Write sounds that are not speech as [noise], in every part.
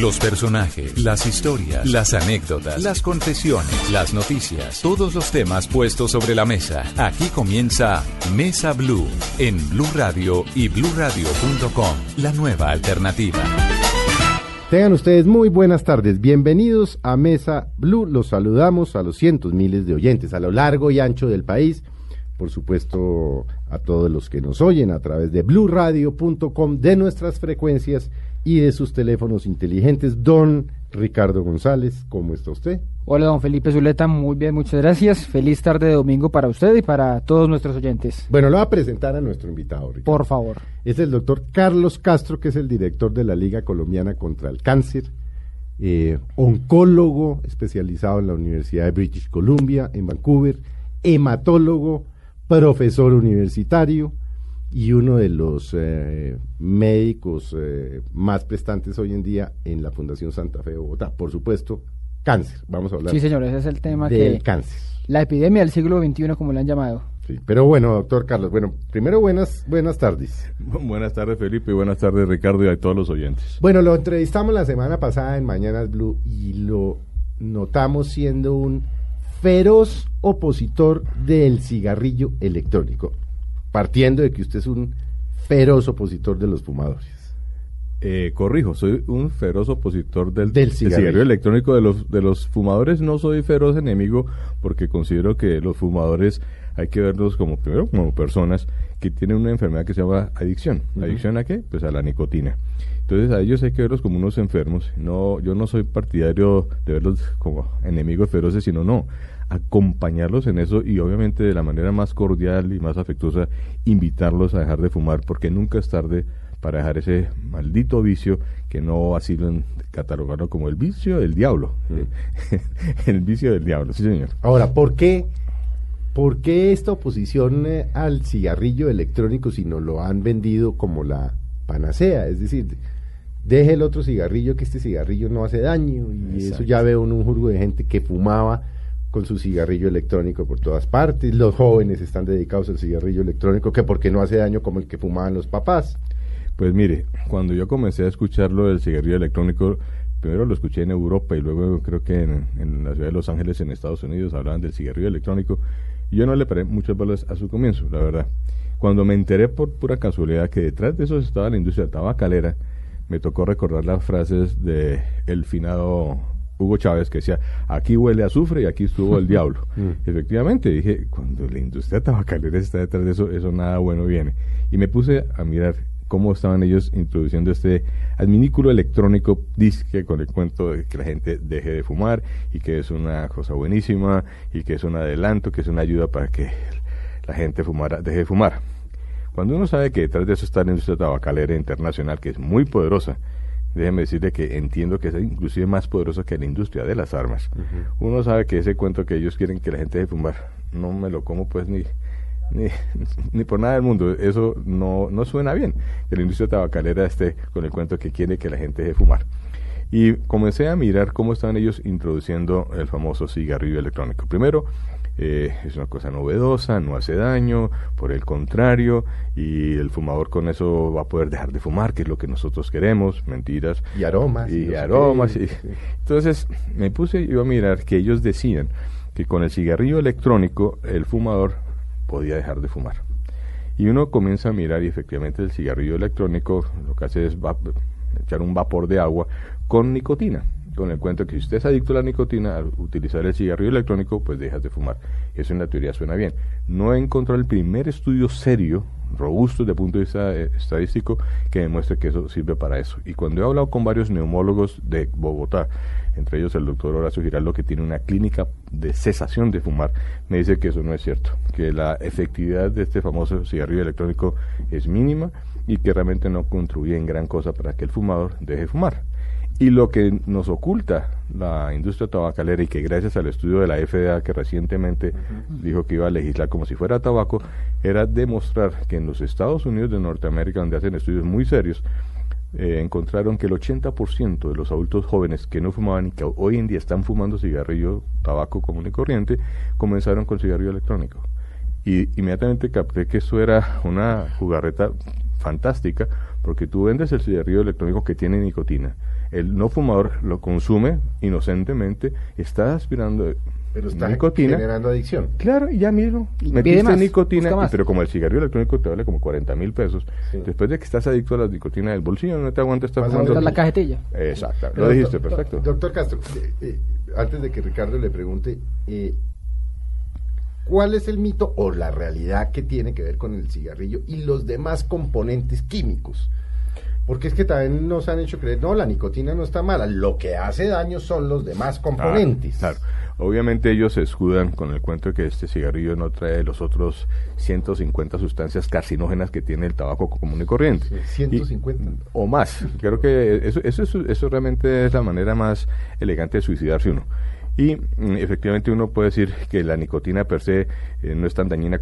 Los personajes, las historias, las anécdotas, las confesiones, las noticias, todos los temas puestos sobre la mesa. Aquí comienza Mesa Blue en Blue Radio y bluradio.com, la nueva alternativa. Tengan ustedes muy buenas tardes. Bienvenidos a Mesa Blue. Los saludamos a los cientos miles de oyentes a lo largo y ancho del país. Por supuesto, a todos los que nos oyen a través de bluradio.com, de nuestras frecuencias y de sus teléfonos inteligentes. Don Ricardo González, ¿cómo está usted? Hola, don Felipe Zuleta, muy bien, muchas gracias. Feliz tarde de domingo para usted y para todos nuestros oyentes. Bueno, lo voy a presentar a nuestro invitado, Ricardo. Por favor. Es el doctor Carlos Castro, que es el director de la Liga Colombiana contra el Cáncer, eh, oncólogo especializado en la Universidad de British Columbia, en Vancouver, hematólogo, profesor universitario, y uno de los eh, médicos eh, más prestantes hoy en día en la Fundación Santa Fe de Bogotá. Por supuesto, cáncer. Vamos a hablar. Sí, señor, ese es el tema del que cáncer. La epidemia del siglo XXI, como le han llamado. Sí, pero bueno, doctor Carlos, bueno, primero buenas buenas tardes. Buenas tardes, Felipe, y buenas tardes, Ricardo, y a todos los oyentes. Bueno, lo entrevistamos la semana pasada en Mañanas Blue y lo notamos siendo un feroz opositor del cigarrillo electrónico partiendo de que usted es un feroz opositor de los fumadores. Eh, corrijo, soy un feroz opositor del, del cigarrillo. electrónico de los, de los fumadores. No soy feroz enemigo porque considero que los fumadores hay que verlos como, primero, como personas que tienen una enfermedad que se llama adicción. ¿Adicción a qué? Pues a la nicotina. Entonces a ellos hay que verlos como unos enfermos. No, yo no soy partidario de verlos como enemigos feroces, sino no acompañarlos en eso y obviamente de la manera más cordial y más afectuosa invitarlos a dejar de fumar porque nunca es tarde para dejar ese maldito vicio que no lo catalogarlo como el vicio del diablo. Mm. [laughs] el vicio del diablo, sí señor. Ahora, ¿por qué, por qué esta oposición eh, al cigarrillo electrónico si no lo han vendido como la panacea? Es decir, deje el otro cigarrillo que este cigarrillo no hace daño y eso ya veo en un jurgo de gente que fumaba con su cigarrillo electrónico por todas partes. Los jóvenes están dedicados al cigarrillo electrónico, que porque no hace daño como el que fumaban los papás. Pues mire, cuando yo comencé a escucharlo del cigarrillo electrónico, primero lo escuché en Europa y luego creo que en, la ciudad de Los Ángeles, en Estados Unidos, hablaban del cigarrillo electrónico. Y yo no le paré muchas bolas a su comienzo, la verdad. Cuando me enteré por pura casualidad que detrás de eso estaba la industria tabacalera, me tocó recordar las frases de el finado Hugo Chávez que decía, aquí huele a azufre y aquí estuvo el [laughs] diablo. Mm. Efectivamente, dije, cuando la industria tabacalera está detrás de eso, eso nada bueno viene. Y me puse a mirar cómo estaban ellos introduciendo este adminículo electrónico disque con el cuento de que la gente deje de fumar y que es una cosa buenísima y que es un adelanto, que es una ayuda para que la gente fumara, deje de fumar. Cuando uno sabe que detrás de eso está la industria tabacalera internacional, que es muy poderosa, déjeme decirle que entiendo que es inclusive más poderoso que la industria de las armas. Uno sabe que ese cuento que ellos quieren que la gente deje fumar, no me lo como pues ni, [laughs] ni, por nada del mundo. Eso no, no suena bien, que la industria tabacalera esté con el cuento que quiere que la gente deje fumar. Y comencé a mirar cómo están ellos introduciendo el famoso cigarrillo electrónico. Primero, eh, es una cosa novedosa, no hace daño, por el contrario, y el fumador con eso va a poder dejar de fumar, que es lo que nosotros queremos, mentiras. Y aromas. Y, aromas. Entonces me puse yo a mirar que ellos decían que con el cigarrillo electrónico el fumador podía dejar de fumar. Y uno comienza a mirar y efectivamente el cigarrillo electrónico lo que hace es echar un vapor de agua con nicotina con el cuento que si usted es adicto a la nicotina, al utilizar el cigarrillo electrónico, pues dejas de fumar. Eso en la teoría suena bien. No he encontrado el primer estudio serio, robusto desde el punto de vista eh, estadístico, que demuestre que eso sirve para eso. Y cuando he hablado con varios neumólogos de Bogotá, entre ellos el doctor Horacio Giraldo, que tiene una clínica de cesación de fumar, me dice que eso no es cierto, que la efectividad de este famoso cigarrillo electrónico es mínima y que realmente no contribuye en gran cosa para que el fumador deje de fumar. Y lo que nos oculta la industria tabacalera y que gracias al estudio de la FDA que recientemente dijo que iba a legislar como si fuera tabaco, era demostrar que en los Estados Unidos de Norteamérica, donde hacen estudios muy serios, eh, encontraron que el 80% de los adultos jóvenes que no fumaban y que hoy en día están fumando cigarrillo, tabaco común y corriente, comenzaron con cigarrillo electrónico. Y inmediatamente capté que eso era una jugarreta fantástica porque tú vendes el cigarrillo electrónico que tiene nicotina. El no fumador lo consume inocentemente, está aspirando pero está nicotina. generando adicción. Claro, y ya mismo. Y metiste más, nicotina, pero como el cigarrillo electrónico te vale como 40 mil pesos, Sí. después de que estás adicto a la nicotina del bolsillo, no te aguanta estar Pasa fumando. La cajetilla. Exacto, Pero, lo dijiste, perfecto. do- Doctor Castro, eh, eh, antes de que Ricardo le pregunte, eh, ¿cuál es el mito o la realidad que tiene que ver con el cigarrillo y los demás componentes químicos? Porque es que también nos han hecho creer, no, la nicotina no está mala, lo que hace daño son los demás componentes. Claro, claro. Obviamente ellos se escudan con el cuento de que este cigarrillo no trae los otros 150 sustancias carcinógenas que tiene el tabaco común y corriente. Sí, 150. Y- o más. Creo que eso, eso, es- eso realmente es la manera más elegante de suicidarse uno. Y mm, efectivamente uno puede decir que la nicotina per se eh, no es tan dañina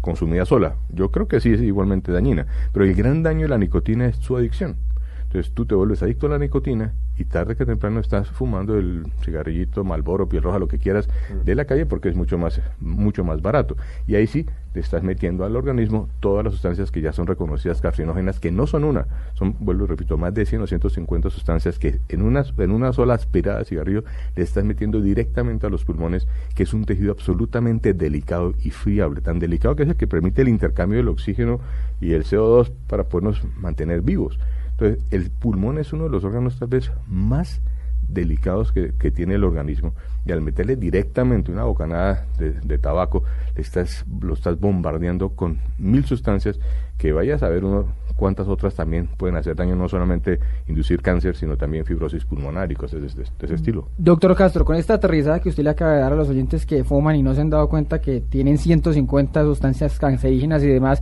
consumida sola. Yo creo que sí es igualmente dañina, pero el gran daño de la nicotina es su adicción. Entonces tú te vuelves adicto a la nicotina y tarde que temprano estás fumando el cigarrillito, Malboro, piel roja, lo que quieras de la calle porque es mucho más mucho más barato. Y ahí sí te estás metiendo al organismo todas las sustancias que ya son reconocidas carcinógenas, que no son una, son, vuelvo y repito, más de 100 o 150 sustancias que en una, en una sola aspirada de cigarrillo le estás metiendo directamente a los pulmones, que es un tejido absolutamente delicado y friable, tan delicado que es el que permite el intercambio del oxígeno y el CO2 para podernos mantener vivos. Entonces, el pulmón es uno de los órganos tal vez más delicados que, que tiene el organismo y al meterle directamente una bocanada de, de tabaco le estás, lo estás bombardeando con mil sustancias que vaya a saber uno cuántas otras también pueden hacer daño, no solamente inducir cáncer, sino también fibrosis pulmonar y cosas de, de- de ese estilo. Doctor Castro, con esta aterrizada que usted le acaba de dar a los oyentes que fuman y no se han dado cuenta que tienen 150 sustancias cancerígenas y demás,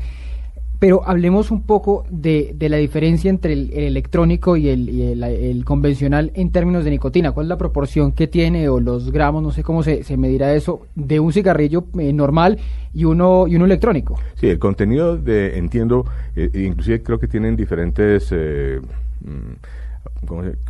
pero hablemos un poco de, de la diferencia entre el, el electrónico y, el, y el- convencional en términos de nicotina. ¿Cuál es la proporción que tiene o los gramos, no sé cómo se, se medirá eso, de un cigarrillo eh, normal y uno, y uno electrónico? Sí, el contenido de, entiendo, eh, inclusive creo que tienen diferentes... eh, mm, ¿cómo se- que-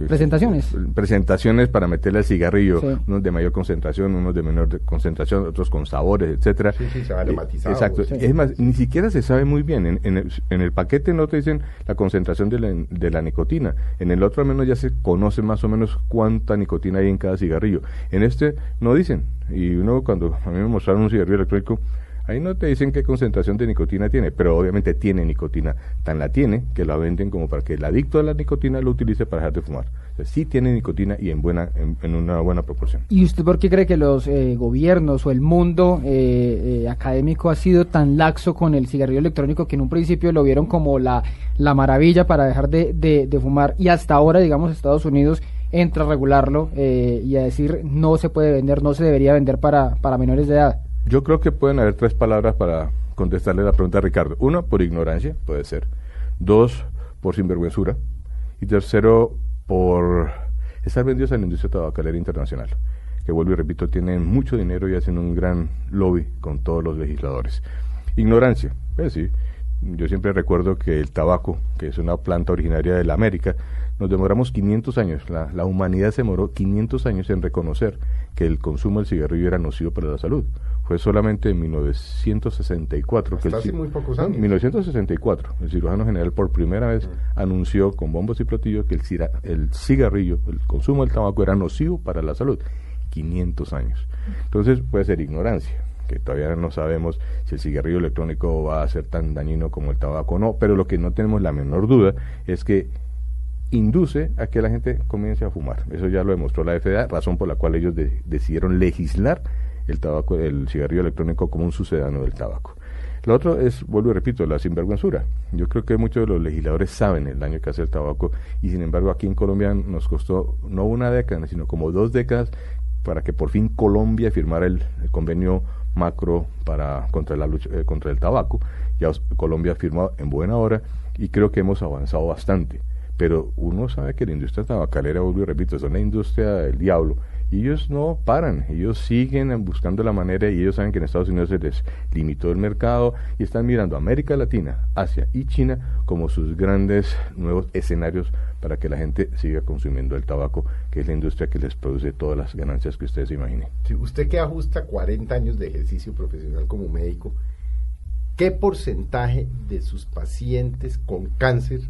Presentaciones. Presentaciones para meterle al cigarrillo, Sí. unos de mayor concentración, unos de menor de- concentración, otros con sabores, etcétera. Sí, sí, se va Eh, Exacto. sí. Es más, ni siquiera se sabe muy bien. En, en el, en el paquete no te dicen la concentración de la, de la nicotina. En el otro al menos ya se conoce más o menos cuánta nicotina hay en cada cigarrillo. En este no dicen. Y uno cuando a mí me mostraron un cigarrillo electrónico, Ahí no te dicen qué concentración de nicotina tiene, pero obviamente tiene nicotina. Tan la tiene que la venden como para que el adicto a la nicotina lo utilice para dejar de fumar. O sí tiene nicotina y en buena en, una buena proporción. ¿Y usted por qué cree que los eh, gobiernos o el mundo eh, eh, académico ha sido tan laxo con el cigarrillo electrónico que en un principio lo vieron como la, la maravilla para dejar de, de- de fumar y hasta ahora, digamos, Estados Unidos entra a regularlo eh, y a decir no se puede vender, no se debería vender para, para menores de edad? Yo creo que pueden haber tres palabras para contestarle la pregunta a Ricardo. Uno, por ignorancia, puede ser. Dos, por sinvergüenzura. Y tercero, por estar vendidos a la industria tabacalera internacional, que vuelvo y repito, tienen mucho dinero y hacen un gran lobby con todos los legisladores. Ignorancia, pues sí. Yo siempre recuerdo que el tabaco, que es una planta originaria de la América, nos demoramos 500 años, la, la humanidad se demoró 500 años en reconocer que el consumo del cigarrillo era nocivo para la salud. Fue solamente en 1964 que el Hasta hace muy pocos años. 1964, el cirujano general por primera vez anunció con bombos y platillos que el, el cigarrillo, el consumo del tabaco era nocivo para la salud. 500 años. Entonces puede ser ignorancia, que todavía no sabemos si el cigarrillo electrónico va a ser tan dañino como el tabaco o no, pero lo que no tenemos la menor duda es que induce a que la gente comience a fumar. Eso ya lo demostró la FDA, razón por la cual ellos de- decidieron legislar el tabaco, el cigarrillo electrónico como un sucedáneo del tabaco. Lo otro es, vuelvo y repito, la sinvergüenzura. Yo creo que muchos de los legisladores saben el daño que hace el tabaco y sin embargo aquí en Colombia nos costó no una década, sino como dos décadas para que por fin Colombia firmara el, convenio macro para contra la lucha eh, contra el tabaco. Ya Colombia firmó en buena hora y creo que hemos avanzado bastante. Pero uno sabe que la industria tabacalera, vuelvo y repito, es una industria del diablo. Ellos no paran, ellos siguen buscando la manera y ellos saben que en Estados Unidos se les limitó el mercado y están mirando América Latina, Asia y China como sus grandes nuevos escenarios para que la gente siga consumiendo el tabaco, que es la industria que les produce todas las ganancias que ustedes imaginen. Si usted que ajusta 40 años de ejercicio profesional como médico, ¿qué porcentaje de sus pacientes con cáncer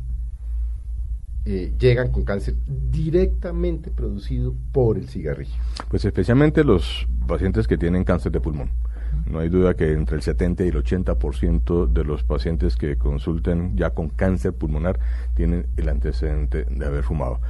eh, llegan con cáncer directamente producido por el cigarrillo? Pues especialmente los pacientes que tienen cáncer de pulmón. No hay duda que entre el 70 y el 80% de los pacientes que consulten ya con cáncer pulmonar tienen el antecedente de haber fumado.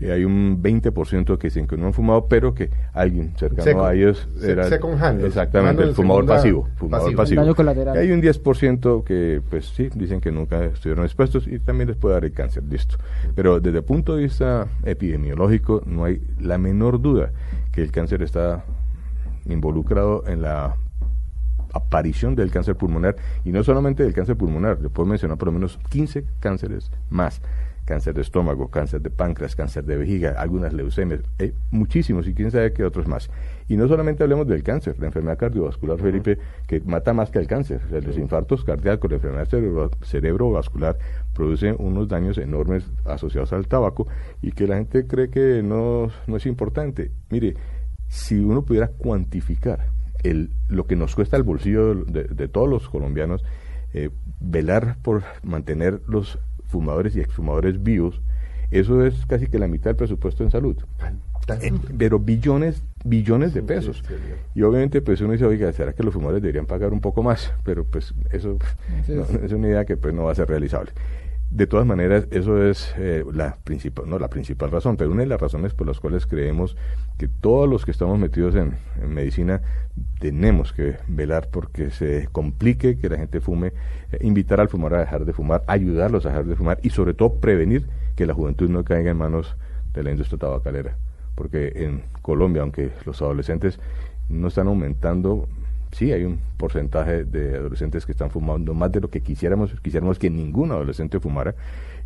Y hay un 20% que dicen que no han fumado, pero que alguien cercano a ellos era exactamente el fumador pasivo, fumador pasivo. Y hay un 10% que pues sí dicen que nunca estuvieron expuestos y también les puede dar el cáncer, listo. Pero desde el punto de vista epidemiológico no hay la menor duda que el cáncer está involucrado en la aparición del cáncer pulmonar y no solamente del cáncer pulmonar, le puedo mencionar por lo menos 15 cánceres más cáncer de estómago, cáncer de páncreas, cáncer de vejiga, algunas leucemias, hay muchísimos y quién sabe qué otros más. Y no solamente hablemos del cáncer, la enfermedad cardiovascular, Felipe, que mata más que el cáncer. los infartos cardíacos, la enfermedad cerebrovascular producen unos daños enormes asociados al tabaco y que la gente cree que no, no es importante. Mire, si uno pudiera cuantificar el, lo que nos cuesta el bolsillo de, todos los colombianos, eh, velar por mantener los fumadores y exfumadores vivos, eso es casi que la mitad del presupuesto en salud. Eh, pero billones, billones de pesos. Y obviamente pues uno dice, oiga, ¿será que los fumadores deberían pagar un poco más? Pero pues eso [laughs] es una idea que pues no va a ser realizable. De todas maneras, eso es eh, la principal, no la principal razón, pero una de las razones por las cuales creemos que todos los que estamos metidos en, medicina tenemos que velar porque se complique que la gente fume, eh, invitar al fumador a dejar de fumar, ayudarlos a dejar de fumar y sobre todo prevenir que la juventud no caiga en manos de la industria tabacalera. Porque en Colombia, aunque los adolescentes no están aumentando sí hay un porcentaje de adolescentes que están fumando más de lo que quisiéramos, quisiéramos que ningún adolescente fumara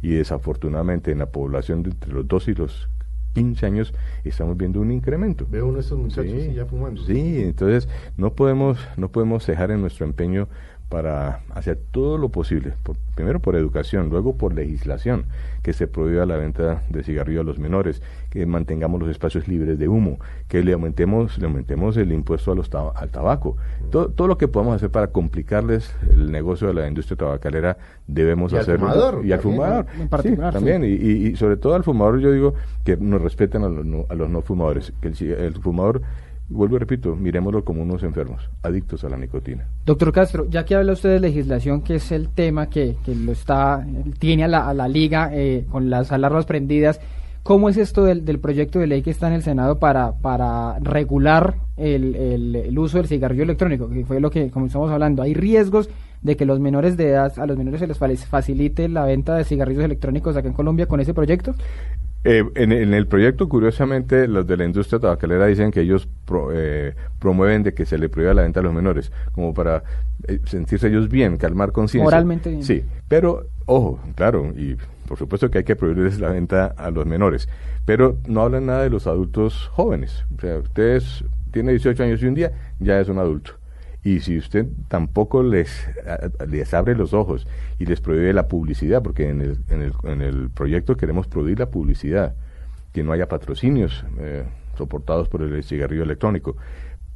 y desafortunadamente en la población de entre los 2 y los 15 años estamos viendo un incremento. Veo uno de esos muchachos ya fumando. Sí, entonces no podemos no podemos cejar en nuestro empeño para hacer todo lo posible, primero por educación, luego por legislación, que se prohíba la venta de cigarrillos a los menores, que mantengamos los espacios libres de humo, que le aumentemos, le aumentemos el impuesto a los al tabaco. Todo, todo, lo que podamos hacer para complicarles el negocio de la industria tabacalera debemos hacerlo. y al fumador. también. Y, sobre todo al fumador yo digo que nos respeten a los no, a los no fumadores, que el, el fumador vuelvo y repito, miremoslo como unos enfermos, adictos a la nicotina. Doctor Castro, ya que habla usted de legislación, que es el tema que, que lo está, tiene a la, la liga eh, con las alarmas prendidas, ¿cómo es esto del, del, proyecto de ley que está en el Senado para, para regular el, el, uso del cigarrillo electrónico? Que fue lo que comenzamos hablando. ¿Hay riesgos de que los menores de edad, a los menores se les facilite la venta de cigarrillos electrónicos acá en Colombia con ese proyecto? Eh, en, el proyecto, curiosamente, los de la industria tabacalera dicen que ellos eh, promueven de que se le prohíba la venta a los menores, como para eh, sentirse ellos bien, calmar conciencia. Moralmente bien. Sí, pero, ojo, claro, y por supuesto que hay que prohibirles la venta a los menores, pero no hablan nada de los adultos jóvenes. O sea, ustedes tiene 18 años y un día ya es un adulto. Y si usted tampoco les, les abre los ojos y les prohíbe la publicidad, porque en el, en el, en el proyecto queremos prohibir la publicidad, que no haya patrocinios eh, soportados por el cigarrillo electrónico,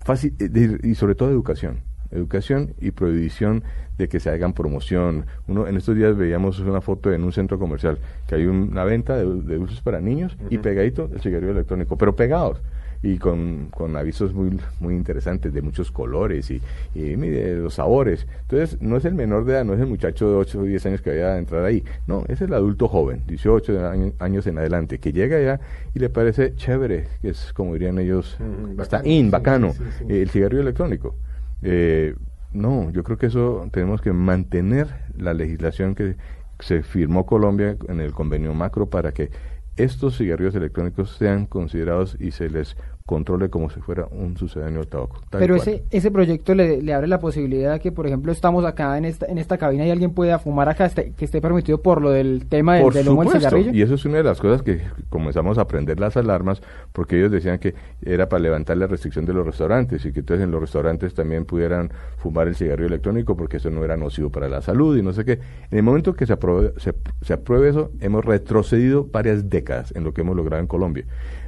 Fácil, eh, y sobre todo educación. Educación y prohibición de que se hagan promoción. Uno en estos días veíamos una foto en un centro comercial que hay una venta de, dulces para niños y pegadito el cigarrillo electrónico, pero pegados y con, con avisos muy, muy interesantes de muchos colores y, y mire, los sabores. Entonces, no es el menor de edad, no es el muchacho de 8 o 10 años que vaya a entrar ahí, no, es el adulto joven, 18 años, en adelante, que llega allá y le parece chévere, que es como dirían ellos, está in, bacano, el cigarrillo electrónico. Eh, no, yo creo que eso tenemos que mantener la legislación que se firmó Colombia en el convenio macro para que estos cigarrillos electrónicos sean considerados y se les controle como si fuera un sucedáneo del tabaco. Pero ese ese proyecto le, le, abre la posibilidad de que, por ejemplo, estamos acá en esta en esta cabina y alguien pueda fumar acá, este, que esté permitido por lo del tema del, del humo del cigarrillo. Y eso es una de las cosas que comenzamos a aprender las alarmas, porque ellos decían que era para levantar la restricción de los restaurantes y que entonces en los restaurantes también pudieran fumar el cigarrillo electrónico porque eso no era nocivo para la salud y no sé qué. En el momento que se apruebe, se, se apruebe eso, hemos retrocedido varias décadas en lo que hemos logrado en Colombia.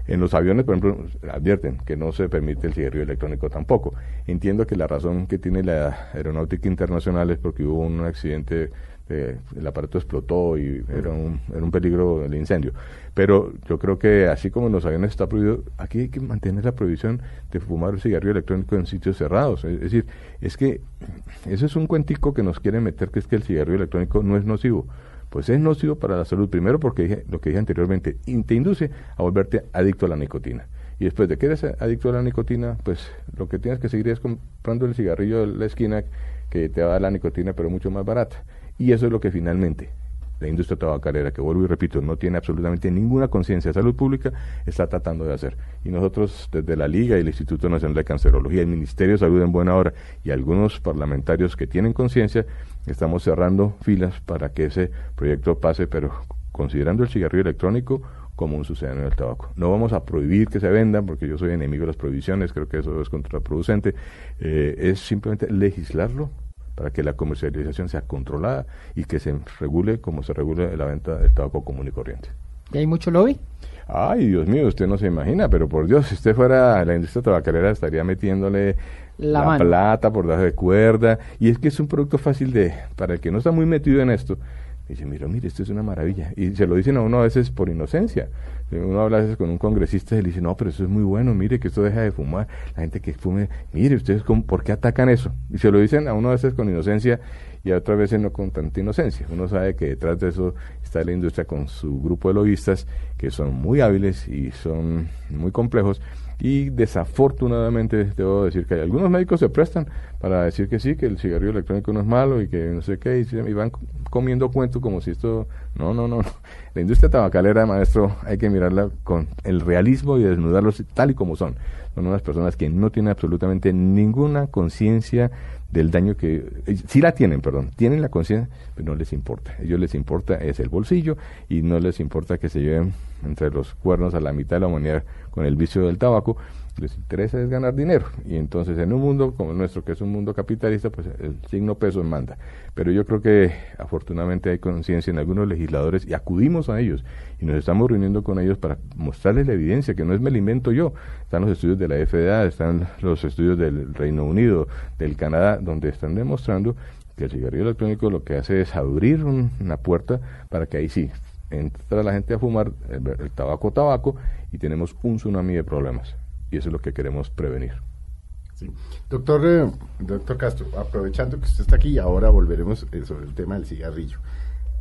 En los aviones, por ejemplo, advierten que no se permite el cigarrillo electrónico tampoco. Entiendo que la razón que tiene la aeronáutica internacional es porque hubo un accidente el aparato explotó y era un, era un peligro el incendio. Pero yo creo que así como en los aviones está prohibido, aquí hay que mantener la prohibición de fumar el cigarrillo electrónico en sitios cerrados. Es, decir, es que eso es un cuentico que nos quieren meter que es que el cigarrillo electrónico no es nocivo. Pues es nocivo para la salud, primero porque dije, lo que dije anteriormente, te induce a volverte adicto a la nicotina. Y después de que eres adicto a la nicotina, pues lo que tienes que seguir es comprando el cigarrillo de la esquina que te va a dar la nicotina, pero mucho más barata. Y eso es lo que finalmente la industria tabacalera, que vuelvo y repito, no tiene absolutamente ninguna conciencia de salud pública, está tratando de hacer. Y nosotros, desde la Liga y el Instituto Nacional de Cancerología, el Ministerio de Salud en buena hora y algunos parlamentarios que tienen conciencia, estamos cerrando filas para que ese proyecto pase, pero considerando el cigarrillo electrónico como un sucedáneo del tabaco. No vamos a prohibir que se vendan, porque yo soy enemigo de las prohibiciones, creo que eso es contraproducente. Eh, es simplemente legislarlo para que la comercialización sea controlada y que se regule como se regula la venta del tabaco común y corriente. ¿Y hay mucho lobby? Ay, Dios mío, usted no se imagina, pero por Dios, si usted fuera a la industria tabacalera estaría metiéndole la, plata por debajo de cuerda. Y es que es un producto fácil de, para el que no está muy metido en esto, dice, mira, mire, esto es una maravilla. Y se lo dicen a uno a veces por inocencia. Uno habla a veces con un congresista y le dice, no, pero eso es muy bueno, mire que esto deja de fumar. La gente que fume, mire, ustedes, ¿por qué atacan eso? Y se lo dicen a uno a veces con inocencia y a otras veces no con tanta inocencia. Uno sabe que detrás de eso está la industria con su grupo de lobistas que son muy hábiles y son muy complejos y desafortunadamente debo decir que hay algunos médicos se prestan para decir que sí, que el cigarrillo electrónico no es malo y que no sé qué, y, van comiendo cuentos como si esto... No, no, no. La industria tabacalera, maestro, hay que mirarla con el realismo y desnudarlos tal y como son. Son unas personas que no tienen absolutamente ninguna conciencia del daño que eh, sí la tienen, perdón, tienen la conciencia, pero no les importa. A ellos les importa es el bolsillo y no les importa que se lleven entre los cuernos a la mitad de la humanidad con el vicio del tabaco, les interesa es ganar dinero. Y entonces en un mundo como el nuestro, que es un mundo capitalista, pues el signo peso manda. Pero yo creo que afortunadamente hay conciencia en algunos legisladores y acudimos a ellos y nos estamos reuniendo con ellos para mostrarles la evidencia, que no es me la invento yo. Están los estudios de la FDA, están los estudios del Reino Unido, del Canadá, donde están demostrando que el cigarrillo electrónico lo que hace es abrir una puerta para que ahí sí entra la gente a fumar el, tabaco tabaco y tenemos un tsunami de problemas y eso es lo que queremos prevenir. Sí. Doctor, eh, doctor Castro, aprovechando que usted está aquí, ahora volveremos eh, sobre el tema del cigarrillo.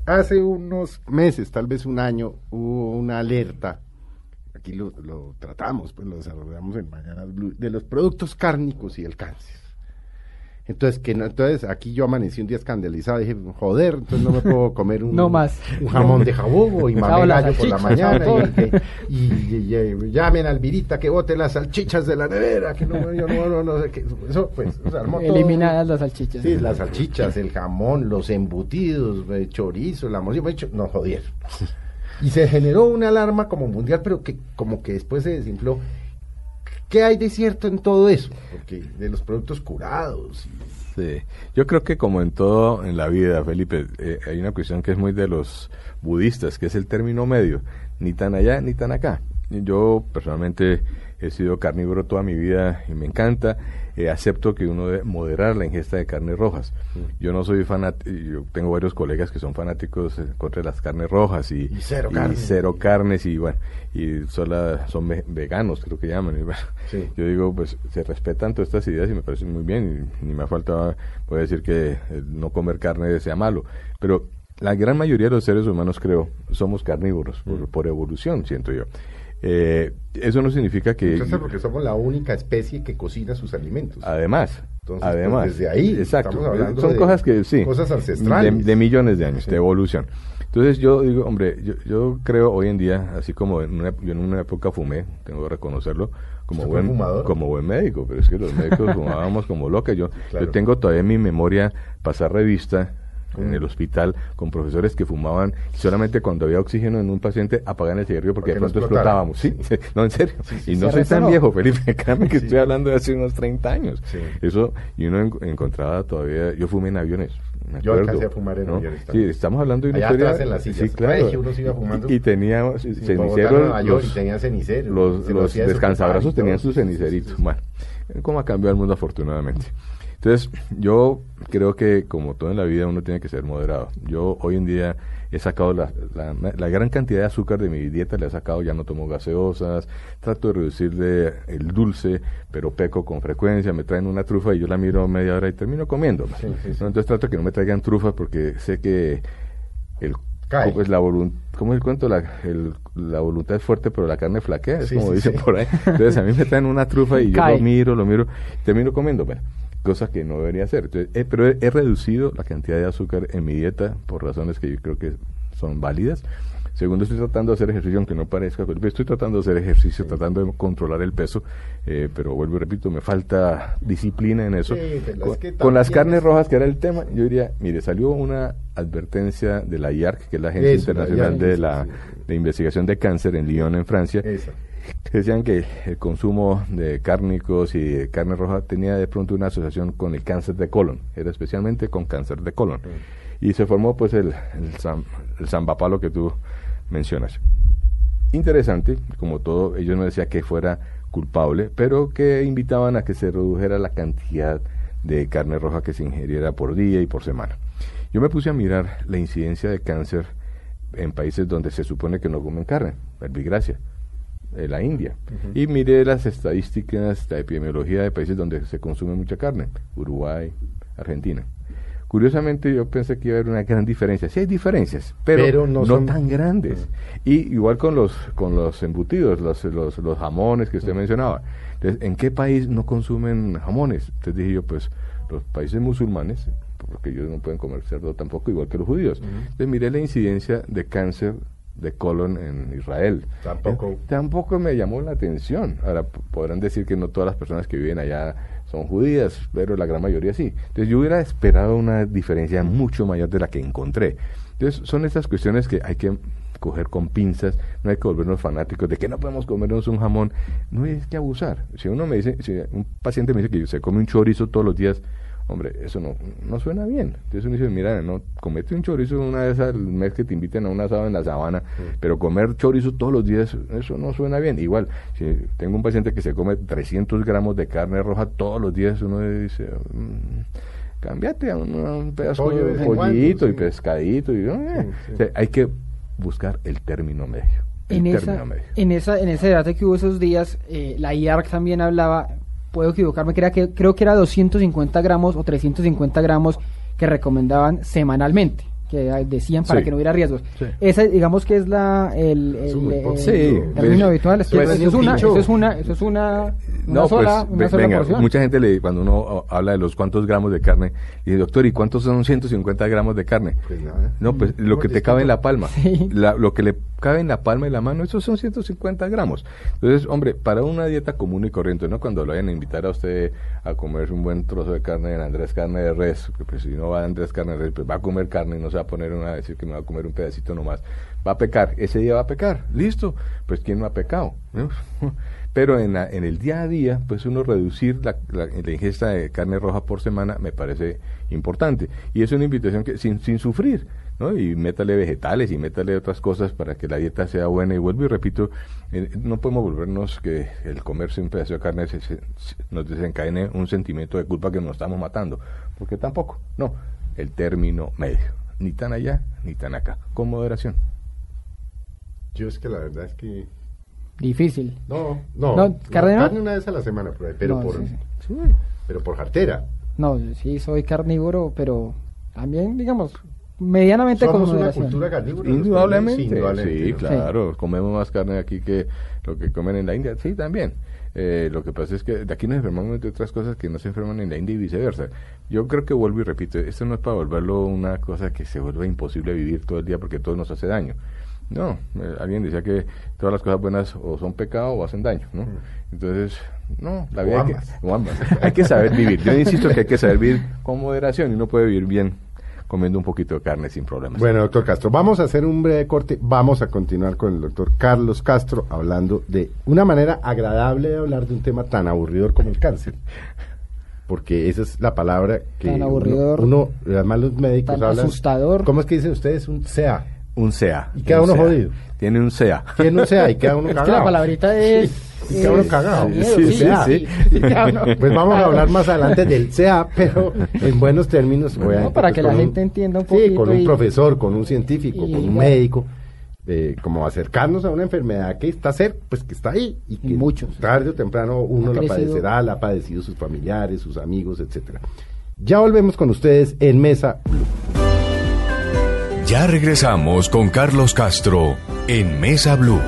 Hace unos meses, tal vez un año, hubo una alerta, aquí lo, tratamos, pues lo desarrollamos en Mañanas Blue, de los productos cárnicos y el cáncer. Entonces, que entonces aquí yo amanecí un día escandalizado, dije, joder, entonces no me puedo [laughs] comer un, un jamón de jabugo y [laughs] mamé gallo por la mañana y, llamen al Virita que bote las salchichas de la nevera, que no, yo no, no, sé qué, eso pues, Eliminadas las salchichas. Sí, las salchichas, el jamón, los embutidos, el chorizo, la morcilla, no joder. [laughs] Y se generó una alarma como mundial, pero que como que después se desinfló ¿Qué hay de cierto en todo eso? Porque de los productos curados. Sí, yo creo que como en todo en la vida, Felipe, eh, hay una cuestión que es muy de los budistas, que es el término medio, ni tan allá ni tan acá. Yo personalmente he sido carnívoro toda mi vida y me encanta. Eh, acepto que uno debe moderar la ingesta de carnes rojas. Mm. Yo no soy fanático, yo tengo varios colegas que son fanáticos eh, contra las carnes rojas y, cero, carnes y bueno, y solo son veganos, creo que llaman. Yo digo, pues se respetan todas estas ideas y me parecen muy bien. Y, ni me falta, puede decir que eh, no comer carne sea malo, pero la gran mayoría de los seres humanos, creo, somos carnívoros por mm. evolución, siento yo. Eh, eso no significa que... Entonces, porque somos la única especie que cocina sus alimentos. Además, Entonces, además. Pues, desde ahí, exacto. Son cosas que, sí. Cosas ancestrales. De, millones de años, de evolución. Entonces yo digo, hombre, yo, yo creo hoy en día, así como en una, yo en una época fumé, tengo que reconocerlo, como buen, como buen médico, pero es que los médicos [laughs] fumábamos como locos. Yo, yo tengo todavía en mi memoria pasar revista en el hospital con profesores que fumaban solamente cuando había oxígeno en un paciente apagaban el cigarrillo porque, de pronto explotábamos. Sí, [laughs] no, en serio. y no soy tan viejo, Felipe, [laughs] créame que estoy hablando de hace unos 30 años. Eso, y uno encontraba todavía, yo fumé en aviones. yo alcancé a fumar en aviones Sí, estamos hablando de una historia. sí, claro. y, teníamos cenicero. y tenía ceniceros. Los, los descansabrazos tenían sus ceniceritos. Bueno, cómo ha cambiado el mundo afortunadamente. Entonces, yo creo que como todo en la vida uno tiene que ser moderado. Yo hoy en día he sacado la, la, gran cantidad de azúcar de mi dieta, le he sacado, ya no tomo gaseosas, trato de reducirle el dulce, pero peco con frecuencia, me traen una trufa y yo la miro media hora y termino comiendo. Entonces trato que no me traigan trufas porque sé que el pues la ¿Cómo es el cuento? La, la voluntad es fuerte, pero la carne flaquea, es como dicen por ahí. Entonces a mí me traen una trufa y yo lo miro, lo miro, termino comiendo. Bueno, cosas que no debería hacer. Eh, pero he, reducido la cantidad de azúcar en mi dieta por razones que yo creo que son válidas. Segundo, estoy tratando de hacer ejercicio, aunque no parezca, estoy tratando de hacer ejercicio, tratando de controlar el peso, eh, pero vuelvo y repito, me falta disciplina en eso. con, las carnes rojas, que era el tema, yo diría, mire, salió una advertencia de la IARC, que es la Agencia Internacional de la de Investigación de Cáncer en Lyon, en Francia, decían que el consumo de cárnicos y de carne roja tenía de pronto una asociación con el cáncer de colon, era especialmente con cáncer de colon. Y se formó pues el, el, zambapalo que tú mencionas. Interesante, como todo, ellos no decían que fuera culpable, pero que invitaban a que se redujera la cantidad de carne roja que se ingeriera por día y por semana. Yo me puse a mirar la incidencia de cáncer en países donde se supone que no comen carne, verbigracia de la India. Y miré las estadísticas, la epidemiología de países donde se consume mucha carne, Uruguay, Argentina. Curiosamente yo pensé que iba a haber una gran diferencia. Sí hay diferencias, pero, no, son... tan grandes. Y igual con los con los embutidos, los, los, los jamones que usted mencionaba. Entonces, ¿en qué país no consumen jamones? Entonces dije yo, pues los países musulmanes, porque ellos no pueden comer cerdo tampoco, igual que los judíos. Entonces miré la incidencia de cáncer de colon en Israel. Tampoco. Eh, tampoco me llamó la atención. Ahora podrán decir que no todas las personas que viven allá son judías, pero la gran mayoría sí. Entonces yo hubiera esperado una diferencia mucho mayor de la que encontré. Entonces son estas cuestiones que hay que coger con pinzas, no hay que volvernos fanáticos de que no podemos comernos un jamón, no hay que abusar. Si uno me dice, si un paciente me dice que se come un chorizo todos los días, Hombre, eso no, no suena bien. Entonces uno dice, mira, no, comete un chorizo una vez al mes que te inviten a un asado en la sabana, pero comer chorizo todos los días, eso no suena bien. Igual, si tengo un paciente que se come 300 gramos de carne roja todos los días, uno dice, mm, cámbiate a un, pedazo de pollito y pescadito. Y, eh, hay que buscar el término medio. en, esa, en esa en ese debate que hubo esos días, eh, la IARC también hablaba puedo equivocarme, creo que, creo que era 250 gramos o 350 gramos que recomendaban semanalmente que decían para que no hubiera riesgos. Esa, digamos que es la el, el, el término habitual. Es que eso, es una, eso es una, eso es una, no, sola, pues, una venga, Mucha gente le, cuando uno habla de los cuántos gramos de carne, dice, doctor, ¿y cuántos son 150 gramos de carne? Pues nada. No, pues lo que te cabe en la palma. lo que le cabe en la palma de la mano, esos son 150 gramos. Entonces, hombre, para una dieta común y corriente, ¿no? Cuando lo vayan a invitar a usted a comer un buen trozo de carne en Andrés Carne de Res, pues si no va a Andrés Carne de Res, pues va a comer carne y no se a poner una a decir que me va a comer un pedacito nomás. Va a pecar, ese día va a pecar, listo. Pues ¿quién no ha pecado? [laughs] Pero en, en el día a día, pues uno reducir la, la, ingesta de carne roja por semana me parece importante. Y es una invitación que sin, sin sufrir. ¿no? Y métale vegetales y métale otras cosas para que la dieta sea buena. Y vuelvo y repito, eh, no podemos volvernos que el comerse un pedazo de carne nos desencadene un sentimiento de culpa que nos estamos matando, porque tampoco, no, el término medio, ni tan allá ni tan acá, con moderación. Yo es que la verdad es que... Difícil. No, no, carne una vez a la semana, pero, por, pero por jartera. No, sí, soy carnívoro, pero también, digamos, medianamente Somos una cultura carnívora. Indudablemente. Sí, claro. Comemos más carne aquí que lo que comen en la India. Sí, también. Eh, lo que pasa es que de aquí nos enfermamos de otras cosas que no se enferman en la India y viceversa. Yo creo que vuelvo y repito, esto no es para volverlo una cosa que se vuelva imposible vivir todo el día porque todo nos hace daño. No, eh, alguien decía que todas las cosas buenas o son pecado o hacen daño, ¿no? Mm. Entonces, no, la vida hay que, hay que saber vivir. Yo insisto que hay que saber vivir con moderación y uno puede vivir bien comiendo un poquito de carne sin problemas. Bueno, doctor Castro, vamos a hacer un breve corte. Vamos a continuar con el doctor Carlos Castro hablando de una manera agradable de hablar de un tema tan aburridor como el cáncer. Porque esa es la palabra que Tan aburridor, uno, uno además los médicos tan hablan. asustador. ¿Cómo es que dicen ustedes? Un CA. Un CA. Y queda un uno CA. jodido. Tiene un CA. Tiene un [laughs] CA y queda uno Es que cagado. la palabrita es... Sí, y queda uno cagado. Sí, sí, sí. sí, Pues vamos a hablar más adelante del CA, pero en buenos términos. obviamente, para pues, que la un- gente entienda un Sí, poquito con un y- profesor, con un científico, y con un médico, eh, como acercarnos a una enfermedad que está cerca, pues que está ahí y que muchos. tarde o temprano uno la padecerá, la ha padecido sus familiares, sus amigos, etcétera. Ya volvemos con ustedes en Mesa Blue. Ya regresamos con Carlos Castro en Mesa Blue.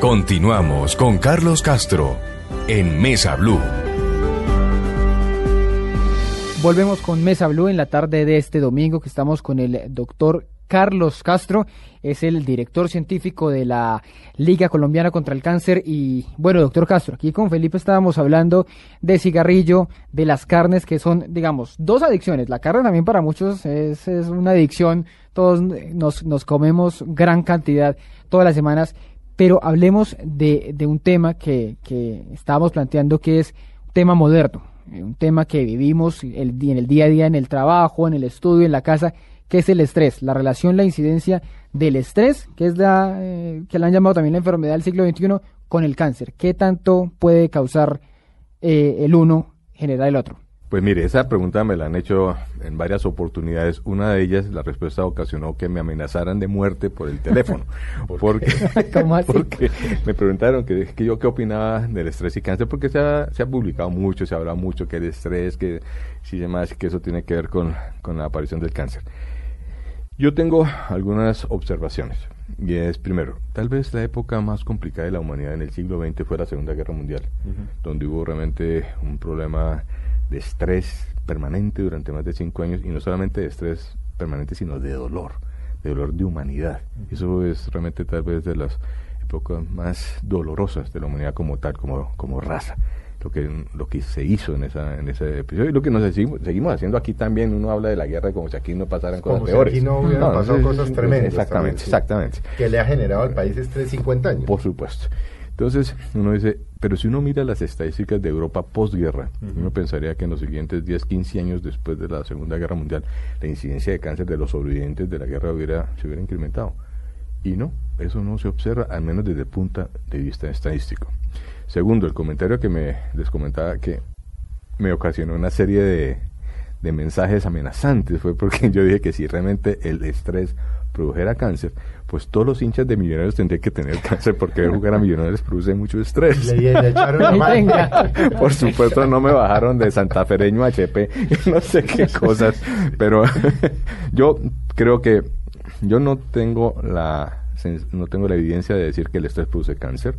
Continuamos con Carlos Castro en Mesa Blue. Volvemos con Mesa Blue en la tarde de este domingo que estamos con el doctor Carlos Castro, es el director científico de la Liga Colombiana contra el Cáncer y bueno, doctor Castro, aquí con Felipe estábamos hablando de cigarrillo, de las carnes que son, digamos, dos adicciones. La carne también para muchos es, es una adicción, todos nos, nos comemos gran cantidad todas las semanas, pero hablemos de, de un tema que, que estábamos planteando que es un tema moderno, eh, un tema que vivimos el, en el día a día, en el trabajo, en el estudio, en la casa, que es el estrés, la relación, la incidencia del estrés, que es la eh, que la han llamado también la enfermedad del siglo XXI, con el cáncer. ¿Qué tanto puede causar eh, el uno, generar el otro? Pues mire, esa pregunta me la han hecho en varias oportunidades. Una de ellas, la respuesta ocasionó que me amenazaran de muerte por el teléfono. [laughs] porque, ¿Cómo así? [laughs] porque me preguntaron que, que yo qué opinaba del estrés y cáncer, porque se ha, se ha publicado mucho, se habla mucho que el estrés, que si demás, que eso tiene que ver con, con la aparición del cáncer. Yo tengo algunas observaciones. Y es, primero, tal vez la época más complicada de la humanidad en el siglo XX fue la Segunda Guerra Mundial, donde hubo realmente un problema de estrés permanente durante más de cinco años, y no solamente de estrés permanente, sino de dolor, de dolor de humanidad. Eso es realmente tal vez de las épocas más dolorosas de la humanidad como tal, como, como raza lo que lo que se hizo en esa en ese episodio. Y lo que nos seguimos, seguimos haciendo aquí también uno habla de la guerra como si aquí no pasaran Como cosas si peores. aquí no hubieran pasado cosas tremendas exactamente sí. exactamente. Que le ha generado al país estrés 50 años. por supuesto. Entonces uno dice pero si uno mira las estadísticas de Europa posguerra uno pensaría que en los siguientes 10 15 años después de la Segunda Guerra Mundial la incidencia de cáncer de los sobrevivientes de la guerra hubiera se hubiera incrementado y no, eso no se observa, al menos desde el punto de vista estadístico. Segundo, el comentario que me les comentaba que me ocasionó una serie de, de mensajes amenazantes fue porque [laughs] yo dije que si realmente el estrés produjera cáncer, pues todos los hinchas de Millonarios tendrían que tener [laughs] cáncer porque jugar a Millonarios produce mucho estrés. Le, le echaron la. [laughs] [laughs] Por supuesto no me bajaron de santafereño a HP, no sé qué cosas, pero yo creo que yo no tengo la no tengo la evidencia de decir que el estrés produce cáncer.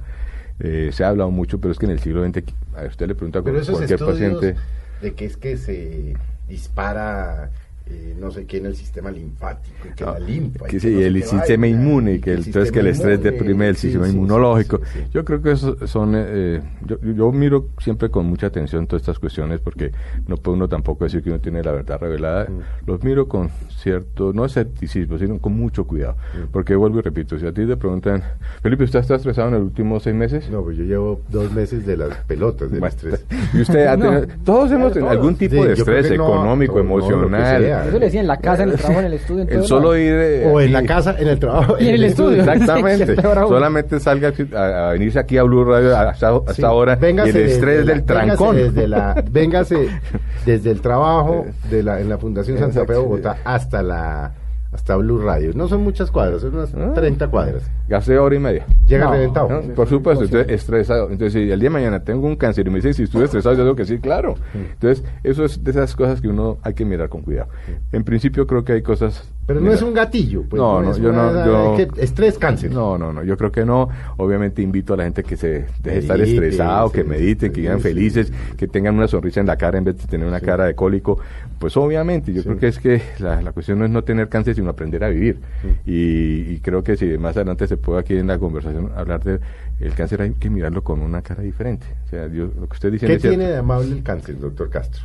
Eh, se ha hablado mucho, pero es que en el siglo XX, a usted le pregunta a cualquier paciente, de que es que se dispara eh, no sé qué en el sistema linfático y que Ah, la linfa y que sí, no el sistema vaina, inmune y que el, entonces que el estrés deprime el inmune, sistema sí, sí, inmunológico. sí, sí, sí. Yo creo que eso son, eh, yo, yo miro siempre con mucha atención todas estas cuestiones porque no puede uno tampoco decir que uno tiene la verdad revelada. Mm. Los miro con cierto, no escepticismo, sino con mucho cuidado. Mm. Porque vuelvo y repito, si a ti te preguntan, Felipe, ¿usted está estresado en los últimos seis meses? No, pues yo llevo dos meses de las pelotas del estrés. [laughs] Y usted ha [laughs] No. tenido- todos hemos tenido algún tipo Sí, de estrés no, económico, no, emocional. Sea. Eso le decía en la casa, en el [laughs] trabajo, en el estudio. en El todo solo lado. ir eh, O en la casa, en el trabajo. Y en el [laughs] estudio. Exactamente. Solamente salga a, a venirse aquí a Blue Radio hasta, hasta Sí, ahora véngase y el estrés desde la- del trancón. Véngase desde, la, véngase [laughs] desde el trabajo de la, en la Fundación Santa Fe. Bogotá hasta la hasta Blue Radio. No son muchas cuadras, son unas Ah. 30 cuadras. Gasté hora y media. Llega No, reventado. ¿no? Por supuesto, entonces estresado. Entonces, si el día de mañana tengo un cáncer y me dice si estuve estresado, yo digo que sí, claro. Entonces, eso es de esas cosas que uno hay que mirar con cuidado. En principio, creo que hay cosas Pero no es un gatillo, pues No, no, yo no- que estrés cáncer. No, no, no, yo creo que no. Obviamente invito a la gente que se deje de estar estresado, que sí, mediten, que vivan sí. felices, que tengan una sonrisa en la cara en vez de tener una cara de cólico. Pues obviamente, yo creo que es que la, la cuestión no es no tener cáncer, sino aprender a vivir. Y, y creo que si más adelante se puede aquí en la conversación hablar de el cáncer, hay que mirarlo con una cara diferente. O sea, yo, lo que usted dice ¿Qué es cierto. tiene de amable el cáncer, doctor Castro?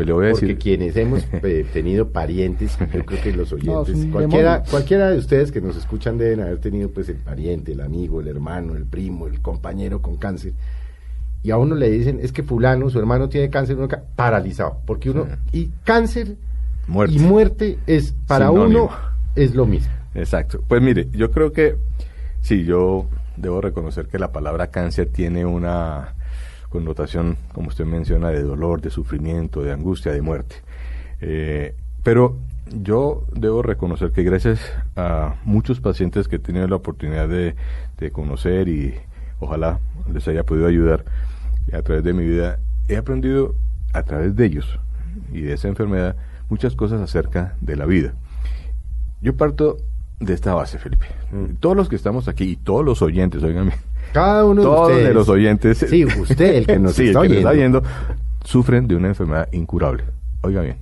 Pues le voy a Porque decir. quienes hemos [laughs] eh, tenido parientes, yo creo que los oyentes, cualquiera, demonio. cualquiera de ustedes que nos escuchan deben haber tenido pues el pariente, el amigo, el hermano, el primo, el compañero con cáncer. Y a uno le dicen, es que fulano, su hermano tiene cáncer, uno ca- paralizado. Porque uno, y cáncer Muerte. y muerte es, para Sinónimo. uno, es lo mismo. Exacto. Pues mire, yo creo que sí, yo debo reconocer que la palabra cáncer tiene una connotación, como usted menciona, de dolor, de sufrimiento, de angustia, de muerte. Eh, pero yo debo reconocer que gracias a muchos pacientes que he tenido la oportunidad de, de conocer y ojalá les haya podido ayudar a través de mi vida, he aprendido a través de ellos y de esa enfermedad muchas cosas acerca de la vida. Yo parto de esta base, Felipe. Mm. Todos los que estamos aquí y todos los oyentes, oigan, Cada uno todos de de, los oyentes, Sí, usted, el que [laughs] nos sí, el está que oyendo, sufren de una enfermedad incurable. Oiga bien,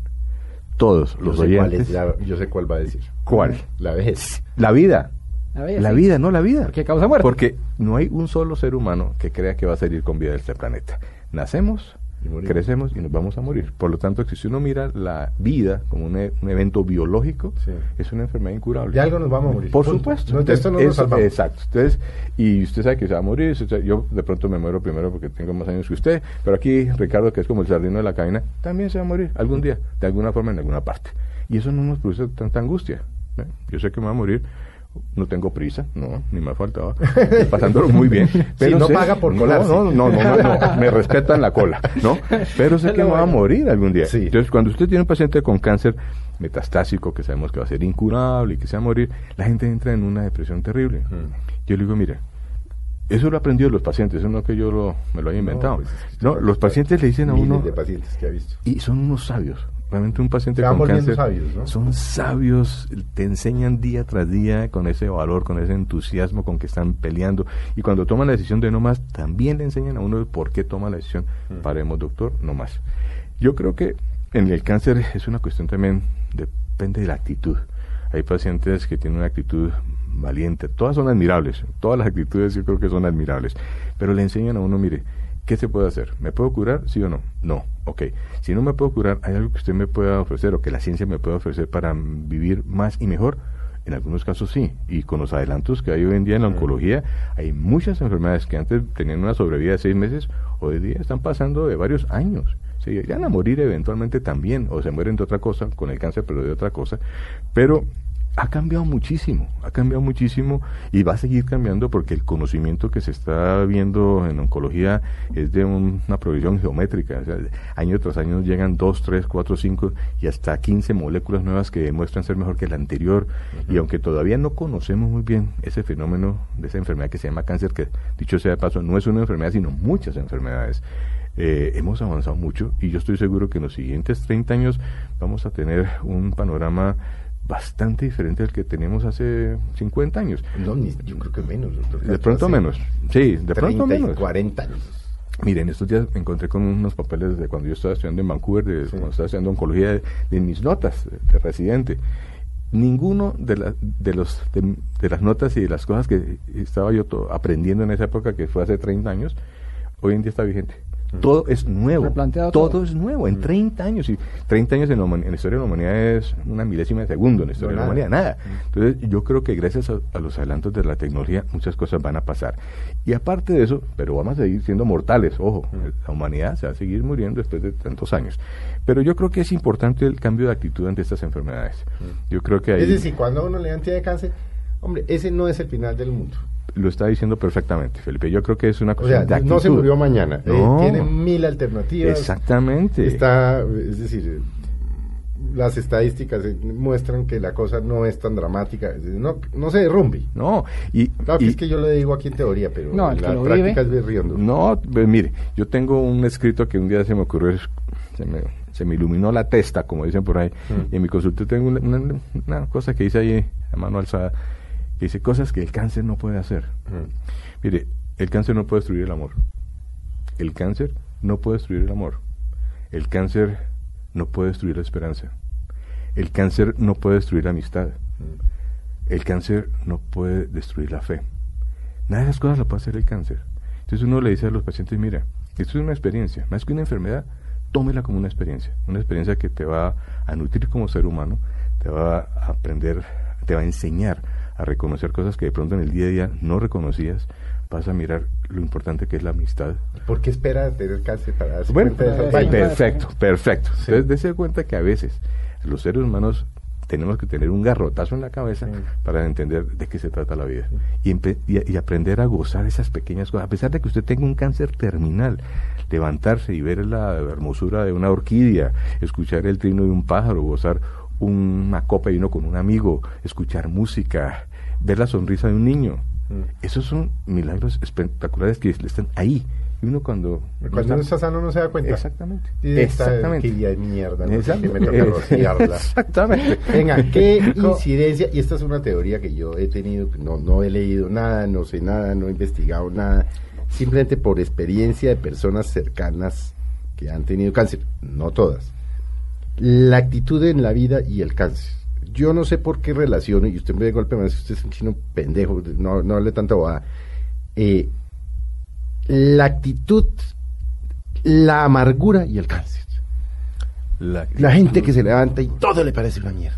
todos Yo los oyentes. es la- yo sé cuál va a decir. ¿Cuál? La vejez. La vida. A ver, La sí. vida, no la vida. Porque causa muerte. Porque no hay un solo ser humano que crea que va a salir con vida de este planeta. Nacemos, Y crecemos y nos vamos a morir. Por lo tanto, si uno mira la vida como un, e- un evento biológico, Sí. es una enfermedad incurable. De algo nos vamos a morir. Por Punto. supuesto. No, esto no nos Eso-. Exacto. Entonces, y usted sabe que se va a morir. yo de pronto me muero primero porque tengo más años que usted. Pero aquí, Ricardo, que es como el sardino de la cadena, también se va a morir algún día, de alguna forma, en alguna parte. Y eso no nos produce tanta angustia. ¿eh? Yo sé que me va a morir. No tengo prisa, no, ni me faltaba. [laughs] Pasándolo muy bien. Pero no sé- paga por no, colarse. No, no, no, no, no, [laughs] me respetan la cola, ¿no? Pero sé [laughs] que va a morir algún día. Sí. Entonces, cuando usted tiene un paciente con cáncer metastásico, que sabemos que va a ser incurable y que se va a morir, la gente entra en una depresión terrible. Yo le digo, mire, eso lo de los pacientes, eso no que yo lo, me lo haya inventado. pues es que usted No, los estar pacientes le dicen a miles uno, de pacientes que ha visto. y son unos sabios. Realmente un paciente con cáncer sabios, ¿no? son sabios, te enseñan día tras día con ese valor, con ese entusiasmo con que están peleando y cuando toman la decisión de no más, también le enseñan a uno el por qué toma la decisión. Mm. Paremos, doctor, no más. Yo creo que en el cáncer es una cuestión también, depende de la actitud. Hay pacientes que tienen una actitud valiente, todas son admirables, todas las actitudes yo creo que son admirables, pero le enseñan a uno, mire, ¿Qué se puede hacer? ¿Me puedo curar? ¿Sí o no? No. Ok. Si no me puedo curar, ¿hay algo que usted me pueda ofrecer o que la ciencia me pueda ofrecer para vivir más y mejor? En algunos casos sí. Y con los adelantos que hay hoy en día en la oncología, hay muchas enfermedades que antes tenían una sobrevida de seis meses, hoy día están pasando de varios años. Se llegan a morir eventualmente también, o se mueren de otra cosa, con el cáncer, pero de otra cosa. Pero ha cambiado muchísimo, ha cambiado muchísimo y va a seguir cambiando porque el conocimiento que se está viendo en oncología es de un- una progresión geométrica. O sea, año tras año llegan 2, 3, 4, 5 y hasta 15 moléculas nuevas que demuestran ser mejor que la anterior. Y aunque todavía no conocemos muy bien ese fenómeno de esa enfermedad que se llama cáncer, que dicho sea de paso, no es una enfermedad, sino muchas enfermedades. Eh, hemos avanzado mucho y yo estoy seguro que en los siguientes 30 años vamos a tener un panorama bastante diferente al que teníamos hace 50 años. No, ni- yo creo que menos, doctor. De Castro, pronto menos. Sí, de 30 pronto y menos. 40 años. Miren, estos días me encontré con unos papeles de cuando yo estaba estudiando en Vancouver, de Sí. cuando estaba estudiando oncología, de, de mis notas de, de residente. Ninguno de, la- de, los, de, de las notas y de las cosas que estaba yo to- aprendiendo en esa época, que fue hace 30 años, hoy en día está vigente. Todo es nuevo. Todo, todo. es nuevo, en 30 años. Y 30 años en la, human- en la historia de la humanidad es una milésima de segundo en la historia No, de la humanidad, nada. Entonces, yo creo que gracias a, a los adelantos de la tecnología, muchas cosas van a pasar. Y aparte de eso, pero vamos a seguir siendo mortales, ojo, la humanidad se va a seguir muriendo después de tantos años. Pero yo creo que es importante el cambio de actitud ante estas enfermedades. Yo creo que ahí Es decir, cuando uno le dan de cáncer, hombre, ese no es el final del mundo. Lo está diciendo perfectamente, Felipe. Yo creo que es una O cuestión sea, de no se actitud. murió mañana. eh, tiene mil alternativas. Exactamente. Está, es decir, las estadísticas eh, muestran que la cosa no es tan dramática. Es decir, no, no se derrumbe. No, y, Claro que y- es que yo lo digo aquí en teoría, pero No, en la práctica vive. es berriondo. No, pues, mire, yo tengo un escrito que un día se me ocurrió, se me, se me iluminó la testa, como dicen por ahí. Mm. Y en mi consulta tengo una, una- una cosa que dice ahí a mano alzada, que dice cosas que el cáncer no puede hacer. Mm. Mire, el cáncer no puede destruir el amor. El cáncer no puede destruir el amor. El cáncer no puede destruir la esperanza. El cáncer no puede destruir la amistad. El cáncer no puede destruir la fe. Nada de esas cosas lo puede hacer el cáncer. Entonces uno le dice a los pacientes, mira, esto es una experiencia, más que una enfermedad, tómela como una experiencia, una experiencia que te va a nutrir como ser humano, te va a aprender, te va a enseñar a reconocer cosas que de pronto en el día a día no reconocías, vas a mirar lo importante que es la amistad. ¿Por qué espera tener cáncer para darse Bueno, cuenta de esas eh, perfecto, perfecto. Sí. Entonces, dése cuenta que a veces los seres humanos tenemos que tener un garrotazo en la cabeza Sí. para entender de qué se trata la vida y, empe- y- y aprender a gozar esas pequeñas cosas. A pesar de que usted tenga un cáncer terminal, levantarse y ver la hermosura de una orquídea, escuchar el trino de un pájaro, gozar una copa de vino con un amigo, escuchar música, ver la sonrisa de un niño. Mm. Esos son milagros espectaculares que están ahí. Y uno cuando... Cuando uno está sano no se da cuenta. Exactamente. Y Exactamente. de mierda, no. Exactamente. [laughs] Venga, ¿qué [laughs] incidencia? Y esta es una teoría que yo he tenido, no, no he leído nada, no sé nada, no he investigado nada, simplemente por experiencia de personas cercanas que han tenido cáncer, no todas. La actitud en la vida y el cáncer. Yo no sé por qué relaciono, y usted me de golpe me dice, usted es un chino pendejo, no, no hable tanto bobada. Eh, la actitud, la amargura y el cáncer. La, La gente que se levanta y todo le parece una mierda.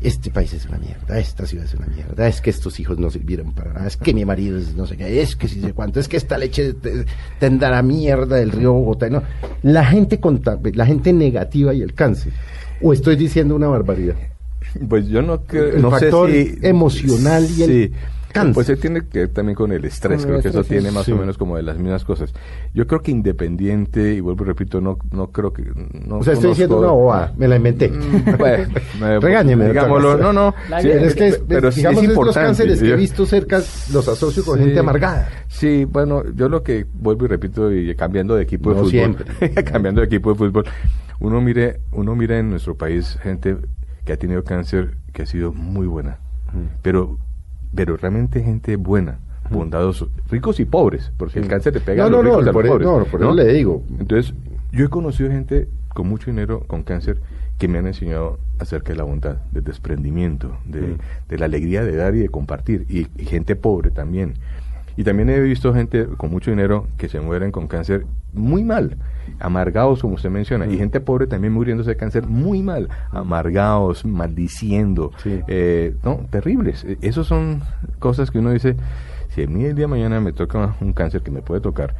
Este país es una mierda, esta ciudad es una mierda, es que estos hijos no sirvieron para nada, es que mi marido es no sé qué, es que si sé cuánto, es que esta leche te- tendrá mierda del río Bogotá. No. La gente conta- la gente negativa y el cáncer. O estoy diciendo una barbaridad. Pues yo no creo, El no factor sé si emocional y el sí. cáncer. Pues se tiene que ver también con el estrés, Con creo el que eso tiene más sí. o menos como de las mismas cosas. Yo creo que independiente, y vuelvo y repito, no, no creo que... No O sea, estoy diciendo una bobada, me la inventé. Mm, bueno, [laughs] me- Regáñeme, Digámoslo, no, no. Sí, es que, es- pero digamos, es es los cánceres que he visto cerca los asocio con Sí. gente amargada. Sí, bueno, yo lo que vuelvo y repito y cambiando de equipo de fútbol, siempre. [laughs] cambiando de equipo de fútbol, uno mire, uno mira en nuestro país gente que ha tenido cáncer que ha sido muy buena, pero, pero realmente gente buena, bondadosos, ricos y pobres, porque el cáncer le pega No, a los no, no, ricos y a los por, pobres. no, por eso le digo. Entonces, yo he conocido gente con mucho dinero, con cáncer, que me han enseñado acerca de la bondad, del desprendimiento, de, Mm. de la alegría de dar y de compartir, y, y gente pobre también. Y también he visto gente con mucho dinero que se mueren con cáncer muy mal, amargados como usted menciona, y Mm. gente pobre también muriéndose de cáncer muy mal, amargados, maldiciendo, Sí. eh, no, terribles. E- Esas son cosas que uno dice, si a mí el día de mañana me toca un cáncer que me puede tocar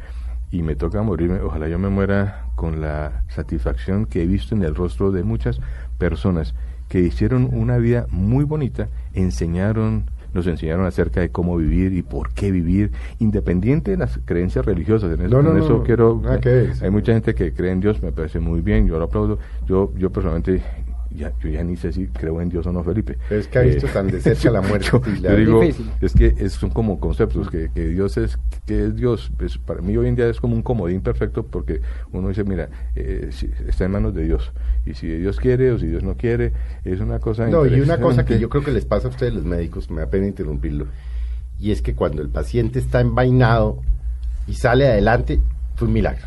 y me toca morirme, ojalá yo me muera con la satisfacción que he visto en el rostro de muchas personas que hicieron una vida muy bonita, enseñaron, nos enseñaron acerca de cómo vivir y por qué vivir, independiente de las creencias religiosas. En eso, No, no, en no, eso no, quiero. hay mucha gente que cree en Dios, me parece muy bien, yo lo aplaudo. Yo, yo personalmente, ya, yo ya ni sé si creo en Dios o no, Felipe. Pero es que ha visto Eh, tan de cerca la [laughs] muerte yo, y la- yo digo, Difícil. es que es- son como conceptos, que, que Dios es, que es Dios. Es- para mí hoy en día es como un comodín perfecto porque uno dice, mira, eh, si- está en manos de Dios. Y si Dios quiere o si Dios no quiere, es una cosa No, y una cosa que yo creo que les pasa a ustedes los médicos, me da pena interrumpirlo, y es que cuando el paciente está envainado y sale adelante, fue un milagro.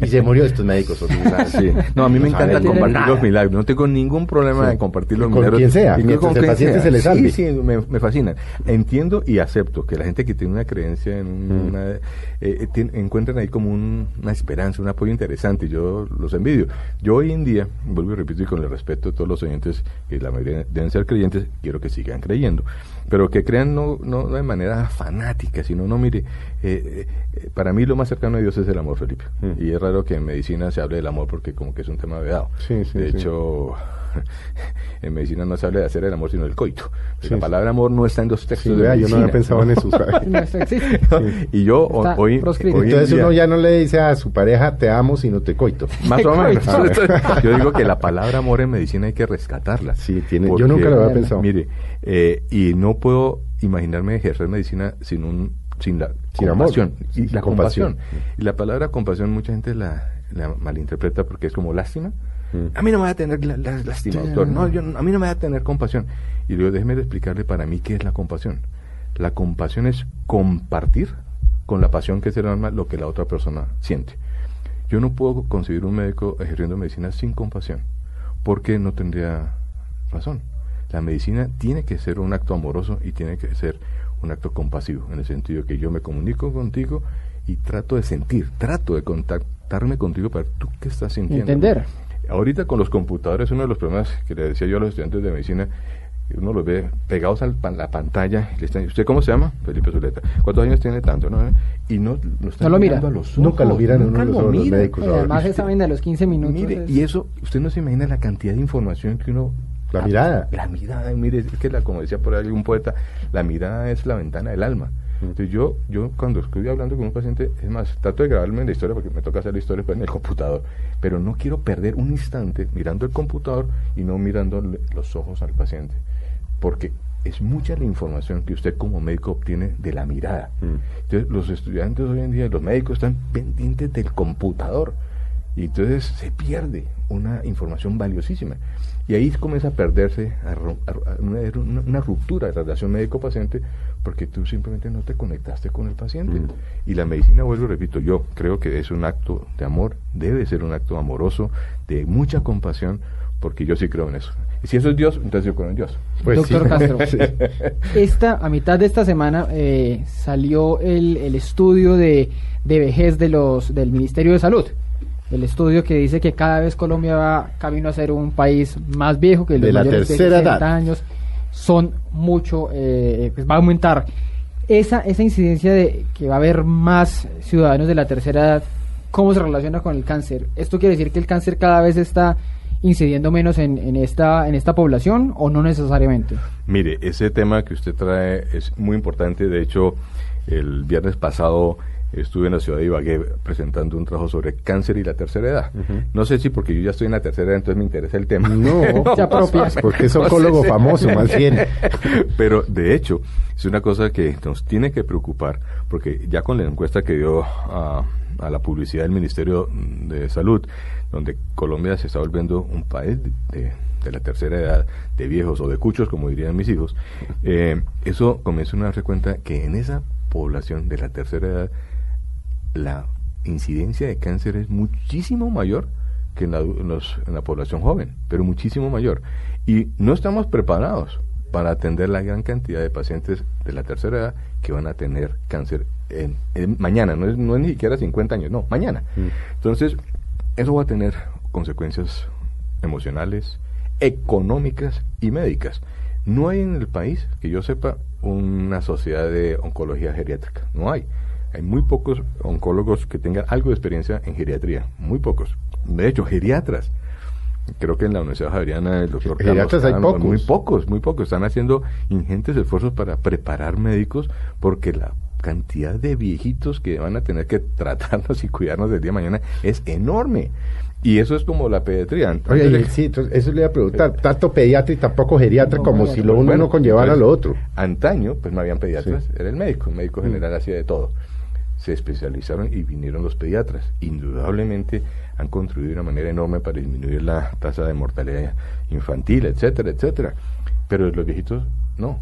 Y se murió estos médicos. Sí. No, a mí me encanta compartir nada. los milagros. No tengo ningún problema Sí. en compartir los con milagros. quien sea, Y con el paciente sea. se le salve. Sí, sí, me, me fascina. Entiendo y acepto que la gente que tiene una creencia en Mm. una, eh, eh, tien- encuentran ahí como un- una esperanza, un apoyo interesante. Yo los envidio. Yo hoy en día, vuelvo y repito y con el respeto de todos los oyentes, que la mayoría deben ser creyentes, quiero que sigan creyendo. Pero que crean no, no de manera fanática, sino, no, mire, eh, eh, para mí lo más cercano a Dios es el amor, Felipe. Mm. Y es raro que en medicina se hable del amor porque como que es un tema vedado. Sí, sí, de sí. hecho, [laughs] en medicina no se habla de hacer el amor, sino del coito. Sí, la sí. palabra amor no está en los Sí, textos de vea, yo no había pensado en eso. ¿sabe? [laughs] No, esto [laughs] existe. y yo Está hoy, proscrito. hoy en Entonces día- uno ya no le dice a su pareja, te amo, sino te coito. Más o menos. Coito. Yo digo que la palabra amor en medicina hay que rescatarla. Sí, tiene- yo nunca lo había pensado. Mire, eh, y no puedo imaginarme ejercer medicina sin un sin la Sin amor. compasión. Sí, y sin la compasión. compasión. Y la palabra compasión mucha gente la, la malinterpreta porque es como lástima. Mm. A mí no me va a tener la, lástima, doctor. No, yo, a mí no me va a tener compasión. Y luego déjeme explicarle para mí qué es la compasión. La compasión es compartir con la pasión que es el alma lo que la otra persona siente. Yo no puedo concebir un médico ejerciendo medicina sin compasión, porque no tendría razón. La medicina tiene que ser un acto amoroso y tiene que ser un acto compasivo, en el sentido que yo me comunico contigo y trato de sentir, trato de contactarme contigo para tú qué estás sintiendo. Entender. Ahorita con los computadores, uno de los problemas que le decía yo a los estudiantes de medicina uno los ve pegados a la pantalla y le están, ¿usted cómo se llama? Felipe Zuleta. ¿Cuántos años tiene tanto? No? Y no, no, están lo mira. A los ojos, nunca lo miran nunca uno lo los, los médicos. además esa vaina de los 15 minutos. Mire, y eso, usted no se imagina la cantidad de información que uno... La mirada. La mirada, mire, es que la, como decía por ahí un poeta, la mirada es la ventana del alma. Entonces yo, yo cuando estoy hablando con un paciente, es más, trato de grabarme en la historia porque me toca hacer la historia pues, en el computador, pero no quiero perder un instante mirando el computador y no mirando los ojos al paciente porque es mucha la información que usted como médico obtiene de la mirada. Mm. Entonces, los estudiantes hoy en día, los médicos están pendientes del computador y entonces se pierde una información valiosísima. Y ahí comienza a perderse una, ruptura de la relación médico-paciente porque tú simplemente no te conectaste con el paciente. Mm. Y la medicina, vuelvo, repito, yo creo que es un acto de amor, debe ser un acto amoroso, de mucha compasión, porque yo sí creo en eso. Y si eso es Dios, entonces yo creo en Dios. Pues Doctor Castro, [laughs] esta, a mitad de esta semana eh, salió el, el estudio de, de, vejez de los, del Ministerio de Salud. El estudio que dice que cada vez Colombia va camino a ser un país más viejo, que los de mayores de 60 años son mucho, eh, pues va a aumentar. Esa, esa incidencia de que va a haber más ciudadanos de la tercera edad, ¿cómo se relaciona con el cáncer? ¿Esto quiere decir que el cáncer cada vez está incidiendo menos en, en, esta, en esta población o no necesariamente? Mire, ese tema que usted trae es muy importante. De hecho, el viernes pasado estuve en la ciudad de Ibagué presentando un trabajo sobre cáncer y la tercera edad. No sé si porque yo ya estoy en la tercera edad, entonces me interesa el tema. No, [laughs] porque es oncólogo famoso, más bien. [laughs] Pero de hecho, es una cosa que nos tiene que preocupar, porque ya con la encuesta que dio a, a la publicidad del Ministerio de Salud, donde Colombia se está volviendo un país de, la tercera edad, de viejos o de cuchos, como dirían mis hijos, eh, eso comienza a darse cuenta que en esa población de la tercera edad, la incidencia de cáncer es muchísimo mayor que en la, en la población joven, pero muchísimo mayor. Y no estamos preparados para atender la gran cantidad de pacientes de la tercera edad que van a tener cáncer en, mañana, no es, no es ni siquiera 50 años, no, mañana. Mm. Entonces, eso va a tener consecuencias emocionales, económicas y médicas. No hay en el país, que yo sepa, una sociedad de oncología geriátrica. No hay. Hay muy pocos oncólogos que tengan algo de experiencia en geriatría. Muy pocos. De hecho, geriatras. Creo que en la Universidad Javeriana el doctor Geriatras hay pocos. Muy pocos, muy pocos. Están haciendo ingentes esfuerzos para preparar médicos porque la cantidad de viejitos que van a tener que [laughs] tratarnos y cuidarnos del día de mañana es enorme. Y eso es como la pediatría. Oye, sí, eso le iba a preguntar. Tanto pediatra y tampoco geriatra, como si lo uno no conllevara lo otro. Antaño, pues no habían pediatras, era el médico. El médico mm. general hacía de todo. Se especializaron y vinieron los pediatras. Indudablemente han contribuido de una manera enorme para disminuir la tasa de mortalidad infantil, etcétera, etcétera. Pero los viejitos, no.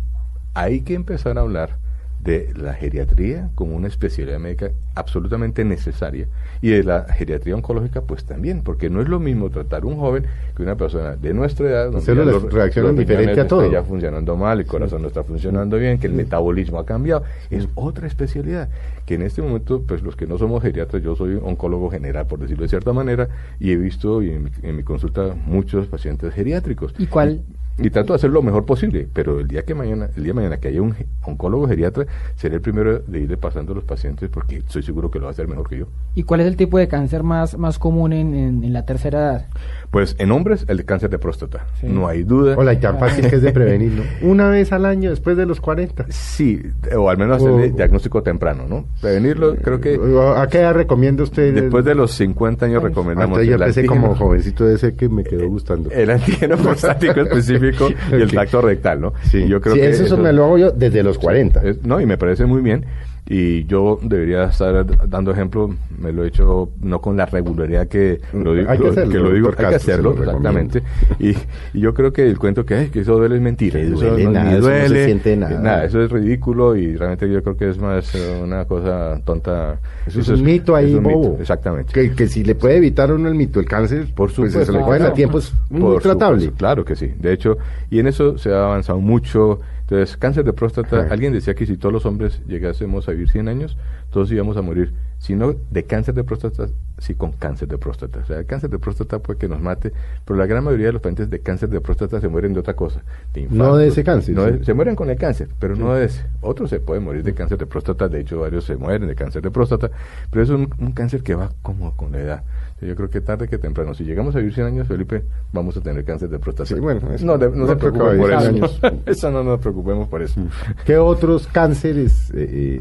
Hay que empezar a hablar de la geriatría como una especialidad médica absolutamente necesaria y de la geriatría oncológica pues también porque no es lo mismo tratar un joven que una persona de nuestra edad donde los, reaccionan diferente a todo ya funcionando mal el corazón no está funcionando bien que el metabolismo ha cambiado es otra especialidad que en este momento pues los que no somos geriatras yo soy oncólogo general por decirlo de cierta manera y he visto en mi, en mi consulta muchos pacientes geriátricos y cuál y trato de hacer lo mejor posible, pero el día que mañana, el día mañana que haya un oncólogo geriatra, seré el primero de irle pasando a los pacientes porque estoy seguro que lo va a hacer mejor que yo. ¿Y cuál es el tipo de cáncer más, más común en, en, la tercera edad? Pues en hombres el cáncer de próstata, no hay duda. Hola, y tan fácil que es de prevenirlo. [laughs] Una vez al año después de los 40. Sí, o al menos hacerle diagnóstico temprano, ¿no? Prevenirlo, creo que... ¿A qué edad recomienda usted? Después de los 50 años recomendamos... yo empecé como jovencito de ese que me quedó gustando. El antígeno [laughs] prostático específico y el tacto rectal, ¿no? Sí, yo creo que eso, me lo hago yo desde los 40. no, no, y me parece muy bien y yo debería estar dando ejemplo, me lo he hecho no con la regularidad que lo, digo, Hay que hacerlo, que lo digo, hay que se hacerlo, exactamente. Y, y yo creo que el cuento que, que eso duele es mentira. Que eso duele no, nada, ni eso no se duele, siente nada. eso es ridículo y realmente yo creo que es más eh, una cosa tonta. Eso es un mito ahí, mito, bobo. exactamente. Que, que si le puede evitar uno el mito, el cáncer, Por pues supuesto. se lo pueden a tiempo, es muy tratable. supuesto, claro que sí. De hecho, y en eso se ha avanzado mucho. Entonces, cáncer de próstata, Ajá. alguien decía que si todos los hombres llegásemos a vivir 100 años, todos íbamos a morir. Si no de cáncer de próstata, sí con cáncer de próstata. O sea, el cáncer de próstata puede que nos mate, pero la gran mayoría de los pacientes de cáncer de próstata se mueren de otra cosa. De No de ese cáncer, no sí. de- se mueren con el cáncer, pero no de ese. Otros se pueden morir de cáncer de próstata, de hecho varios se mueren de cáncer de próstata, pero es un, un cáncer que va como con la edad. Yo creo que tarde que temprano, si llegamos a vivir 100 años, Felipe, vamos a tener cáncer de próstata. Sí, bueno, eso no, de- no no se preocupen por eso. años. [laughs] eso no nos preocupemos por eso. ¿Qué otros cánceres eh, eh,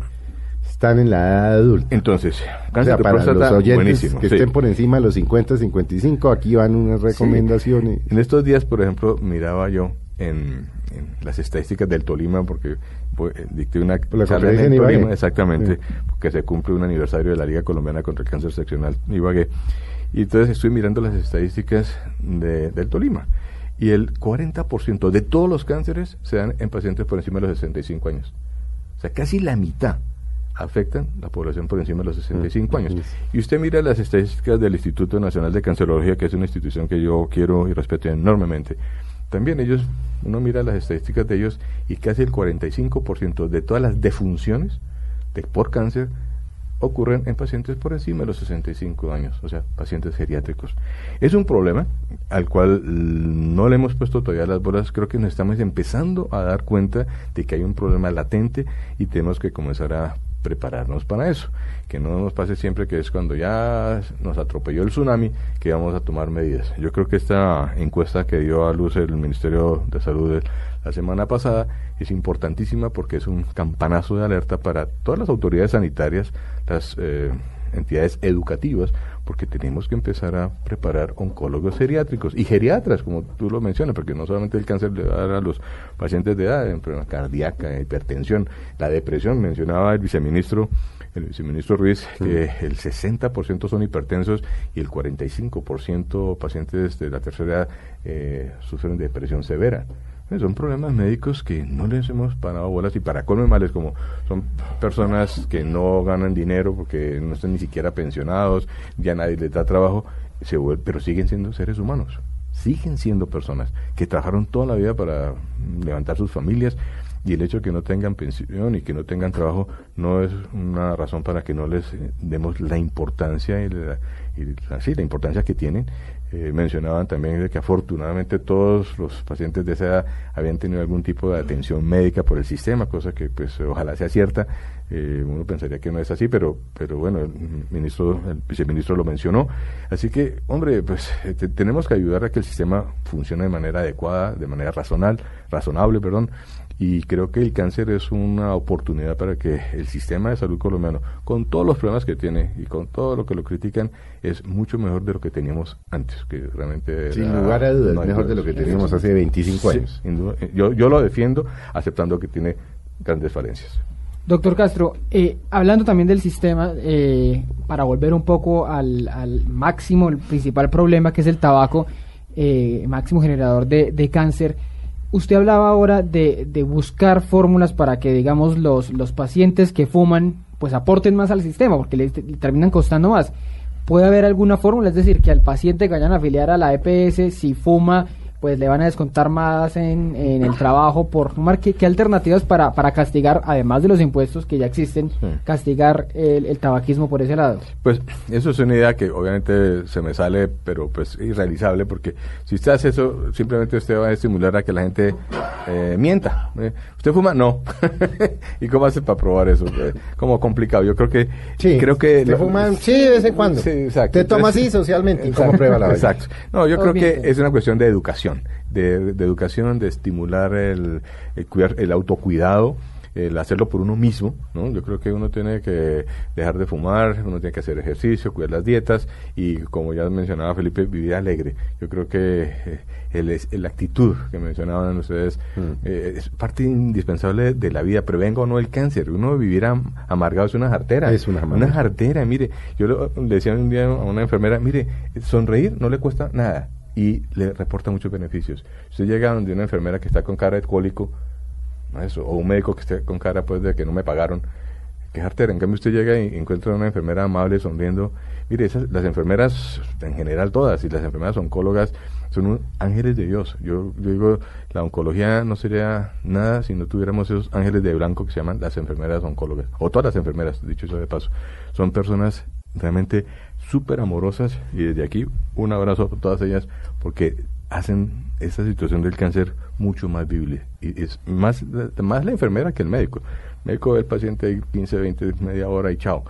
están en la edad adulta? Entonces, O cáncer sea, de para próstata, los oyentes buenísimo. que sí. estén por encima de los 50, 55, aquí van unas recomendaciones. En estos días, por ejemplo, miraba yo en, en las estadísticas del Tolima, porque pues, dicté una la charla en en Ibagué. Tolima, exactamente, Sí. porque se cumple un aniversario de la Liga Colombiana contra el Cáncer Seccional Ibagué. Y entonces estoy mirando las estadísticas de- del Tolima. Y el 40% de todos los cánceres se dan en pacientes por encima de los 65 años. O sea, casi la mitad afectan la población por encima de los 65 años. Y usted mira las estadísticas del Instituto Nacional de Cancerología, que es una institución que yo quiero y respeto enormemente. También ellos, uno mira las estadísticas de ellos y casi el 45% de todas las defunciones de, por cáncer ocurren en pacientes por encima de los 65 años, o sea, pacientes geriátricos. Es un problema al cual mm, no le hemos puesto todavía las bolas, creo que nos estamos empezando a dar cuenta de que hay un problema latente y tenemos que comenzar a prepararnos para eso, que no nos pase siempre que es cuando ya nos atropelló el tsunami que vamos a tomar medidas. Yo creo que esta encuesta que dio a luz el Ministerio de Salud la semana pasada es importantísima porque es un campanazo de alerta para todas las autoridades sanitarias, las eh, entidades educativas, porque tenemos que empezar a preparar oncólogos geriátricos y geriatras, como tú lo mencionas, porque no solamente el cáncer le va a dar a los pacientes de edad, enfermedad cardíaca, hipertensión, la depresión, mencionaba el viceministro el viceministro Ruiz, que el 60% son hipertensos y el 45% pacientes de la tercera edad eh, sufren de depresión severa. Eh, Son problemas médicos que no les hemos parado bolas y para colme males, como son personas que no ganan dinero porque no están ni siquiera pensionados, ya nadie les da trabajo, se vuel- pero siguen siendo seres humanos, siguen siendo personas que trabajaron toda la vida para levantar sus familias y el hecho de que no tengan pensión y que no tengan trabajo no es una razón para que no les eh, demos la importancia y la, y sí, la importancia que tienen. Eh, mencionaban también que afortunadamente todos los pacientes de esa edad habían tenido algún tipo de atención médica por el sistema, cosa que pues ojalá sea cierta. Eh, uno pensaría que no es así, pero pero bueno, el ministro, el viceministro lo mencionó. Así que, hombre, pues eh, te- tenemos que ayudar a que el sistema funcione de manera adecuada, de manera razonal, razonable, perdón. Y creo que el cáncer es una oportunidad para que el sistema de salud colombiano, con todos los problemas que tiene y con todo lo que lo critican, es mucho mejor de lo que teníamos antes, que realmente... Sin era- lugar a dudas, no mejor de lo que teníamos hace 25 Sí, años. duda. Yo, yo lo defiendo aceptando que tiene grandes falencias. Doctor Castro, eh, hablando también del sistema, eh, para volver un poco al, al máximo, el principal problema que es el tabaco, eh, máximo generador de, de cáncer, usted hablaba ahora de, de buscar fórmulas para que, digamos, los, los pacientes que fuman, pues aporten más al sistema, porque le terminan costando más. ¿Puede haber alguna fórmula? Es decir, que al paciente que vayan a afiliar a la EPS, si fuma, pues le van a descontar más en, en el trabajo por fumar. ¿Qué, qué alternativas para, para castigar, además de los impuestos que ya existen, Sí. castigar el, el tabaquismo por ese lado? Pues eso es una idea que obviamente se me sale, pero pues irrealizable, porque si usted hace eso, simplemente usted va a estimular a que la gente eh, mienta. Eh, ¿Usted fuma? No. [laughs] ¿Y cómo hace para probar eso? Eh, como complicado. Yo creo que... Sí, creo que ¿te fuman? Sí, de vez en cuando. Sí, exacto. Te tomas así socialmente. ¿Y Exacto, cómo prueba la? Exacto. No, yo creo que es una cuestión de educación, de, de educación, de estimular el, el, cuidar, el autocuidado, el hacerlo por uno mismo, ¿no? Yo creo que uno tiene que dejar de fumar, uno tiene que hacer ejercicio, cuidar las dietas y, como ya mencionaba Felipe, vivir alegre. Yo creo que eh, el, la actitud que mencionaban ustedes mm. eh, es parte indispensable de la vida. Prevenga o no el cáncer. Uno vivir amargado es una jartera. Es una, una jartera. Mire, yo le decía un día a una enfermera, mire, sonreír no le cuesta nada y le reporta muchos beneficios. Usted llega donde una enfermera que está con cara de alcohólico, eso, o un médico que esté con cara pues de que no me pagaron, que jartera. En cambio usted llega y encuentra una enfermera amable, sonriendo. Mire, esas, las enfermeras, en general todas, y las enfermeras oncólogas, son ángeles de Dios. Yo, digo, la oncología no sería nada si no tuviéramos esos ángeles de blanco que se llaman las enfermeras oncólogas, o todas las enfermeras, dicho eso de paso. Son personas realmente súper amorosas y desde aquí un abrazo a todas ellas porque hacen esta situación del cáncer mucho más vivible. Y es más, más la enfermera que el médico. El médico ve el paciente 15, 20, media hora y chao.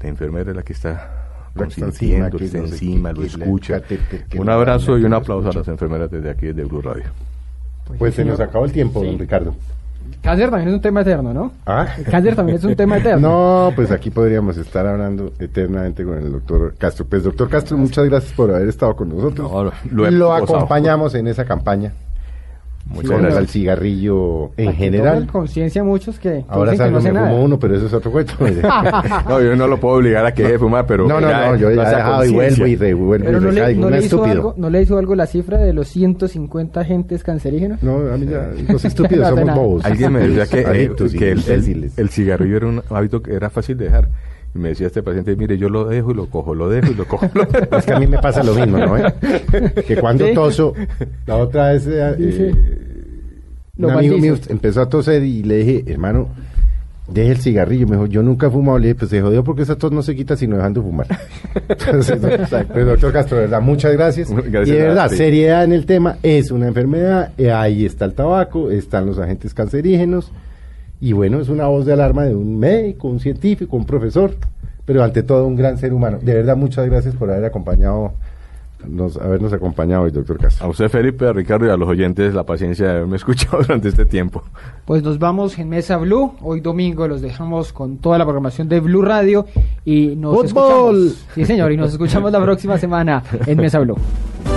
La enfermera es la que está consintiendo, que está encima, lo escucha. Un abrazo y un aplauso a las enfermeras desde aquí, desde Blue Radio. Pues, pues se nos acabó el tiempo, don Ricardo. Cáncer también es un tema eterno, ¿no? ¿Ah? cáncer también es un tema [laughs] eterno. No, pues aquí podríamos estar hablando eternamente con el doctor Castro. Pues doctor Castro, muchas gracias por haber estado con nosotros. lo acompañamos en esa campaña. Muchas gracias al cigarrillo en general. conciencia muchos que, ahora salgo me fumo uno, pero eso es otro cuento. [laughs] no, yo no lo puedo obligar a que deje de fumar, pero no, no, no, yo ya he dejado y vuelvo y revuelvo pero no, le, no, le hizo algo, ¿No le hizo algo la cifra de los 150 agentes cancerígenos? No, a mí ya, los estúpidos [laughs] somos bobos. Alguien me decía que, eh, que el, el, cigarrillo era un hábito que era fácil de dejar. Y me decía este paciente, mire, yo lo dejo y lo cojo, lo dejo y lo cojo. [laughs] es que a mí me pasa lo mismo, ¿no? que cuando toso, la otra vez... Eh, un amigo mío empezó a toser y le dije, hermano, deje el cigarrillo. Me dijo, yo nunca he fumado. Le dije, pues se jodió porque esa tos no se quita sino dejando de fumar. [laughs] Entonces, pues, doctor Castro, de verdad, muchas gracias. y de verdad, seriedad en el tema, es una enfermedad, eh, ahí está el tabaco, están los agentes cancerígenos. Y bueno, es una voz de alarma de un médico, un científico, un profesor, pero ante todo un gran ser humano. De verdad, muchas gracias por haber acompañado nos, habernos acompañado hoy, doctor Castro. A usted, Felipe, a Ricardo y a los oyentes la paciencia de haberme [laughs] escuchado durante este tiempo. Pues nos vamos en Mesa Blue. Hoy domingo los dejamos con toda la programación de Blue Radio y nos escuchamos. Sí, señor, y nos escuchamos la próxima semana en Mesa Blue. [laughs]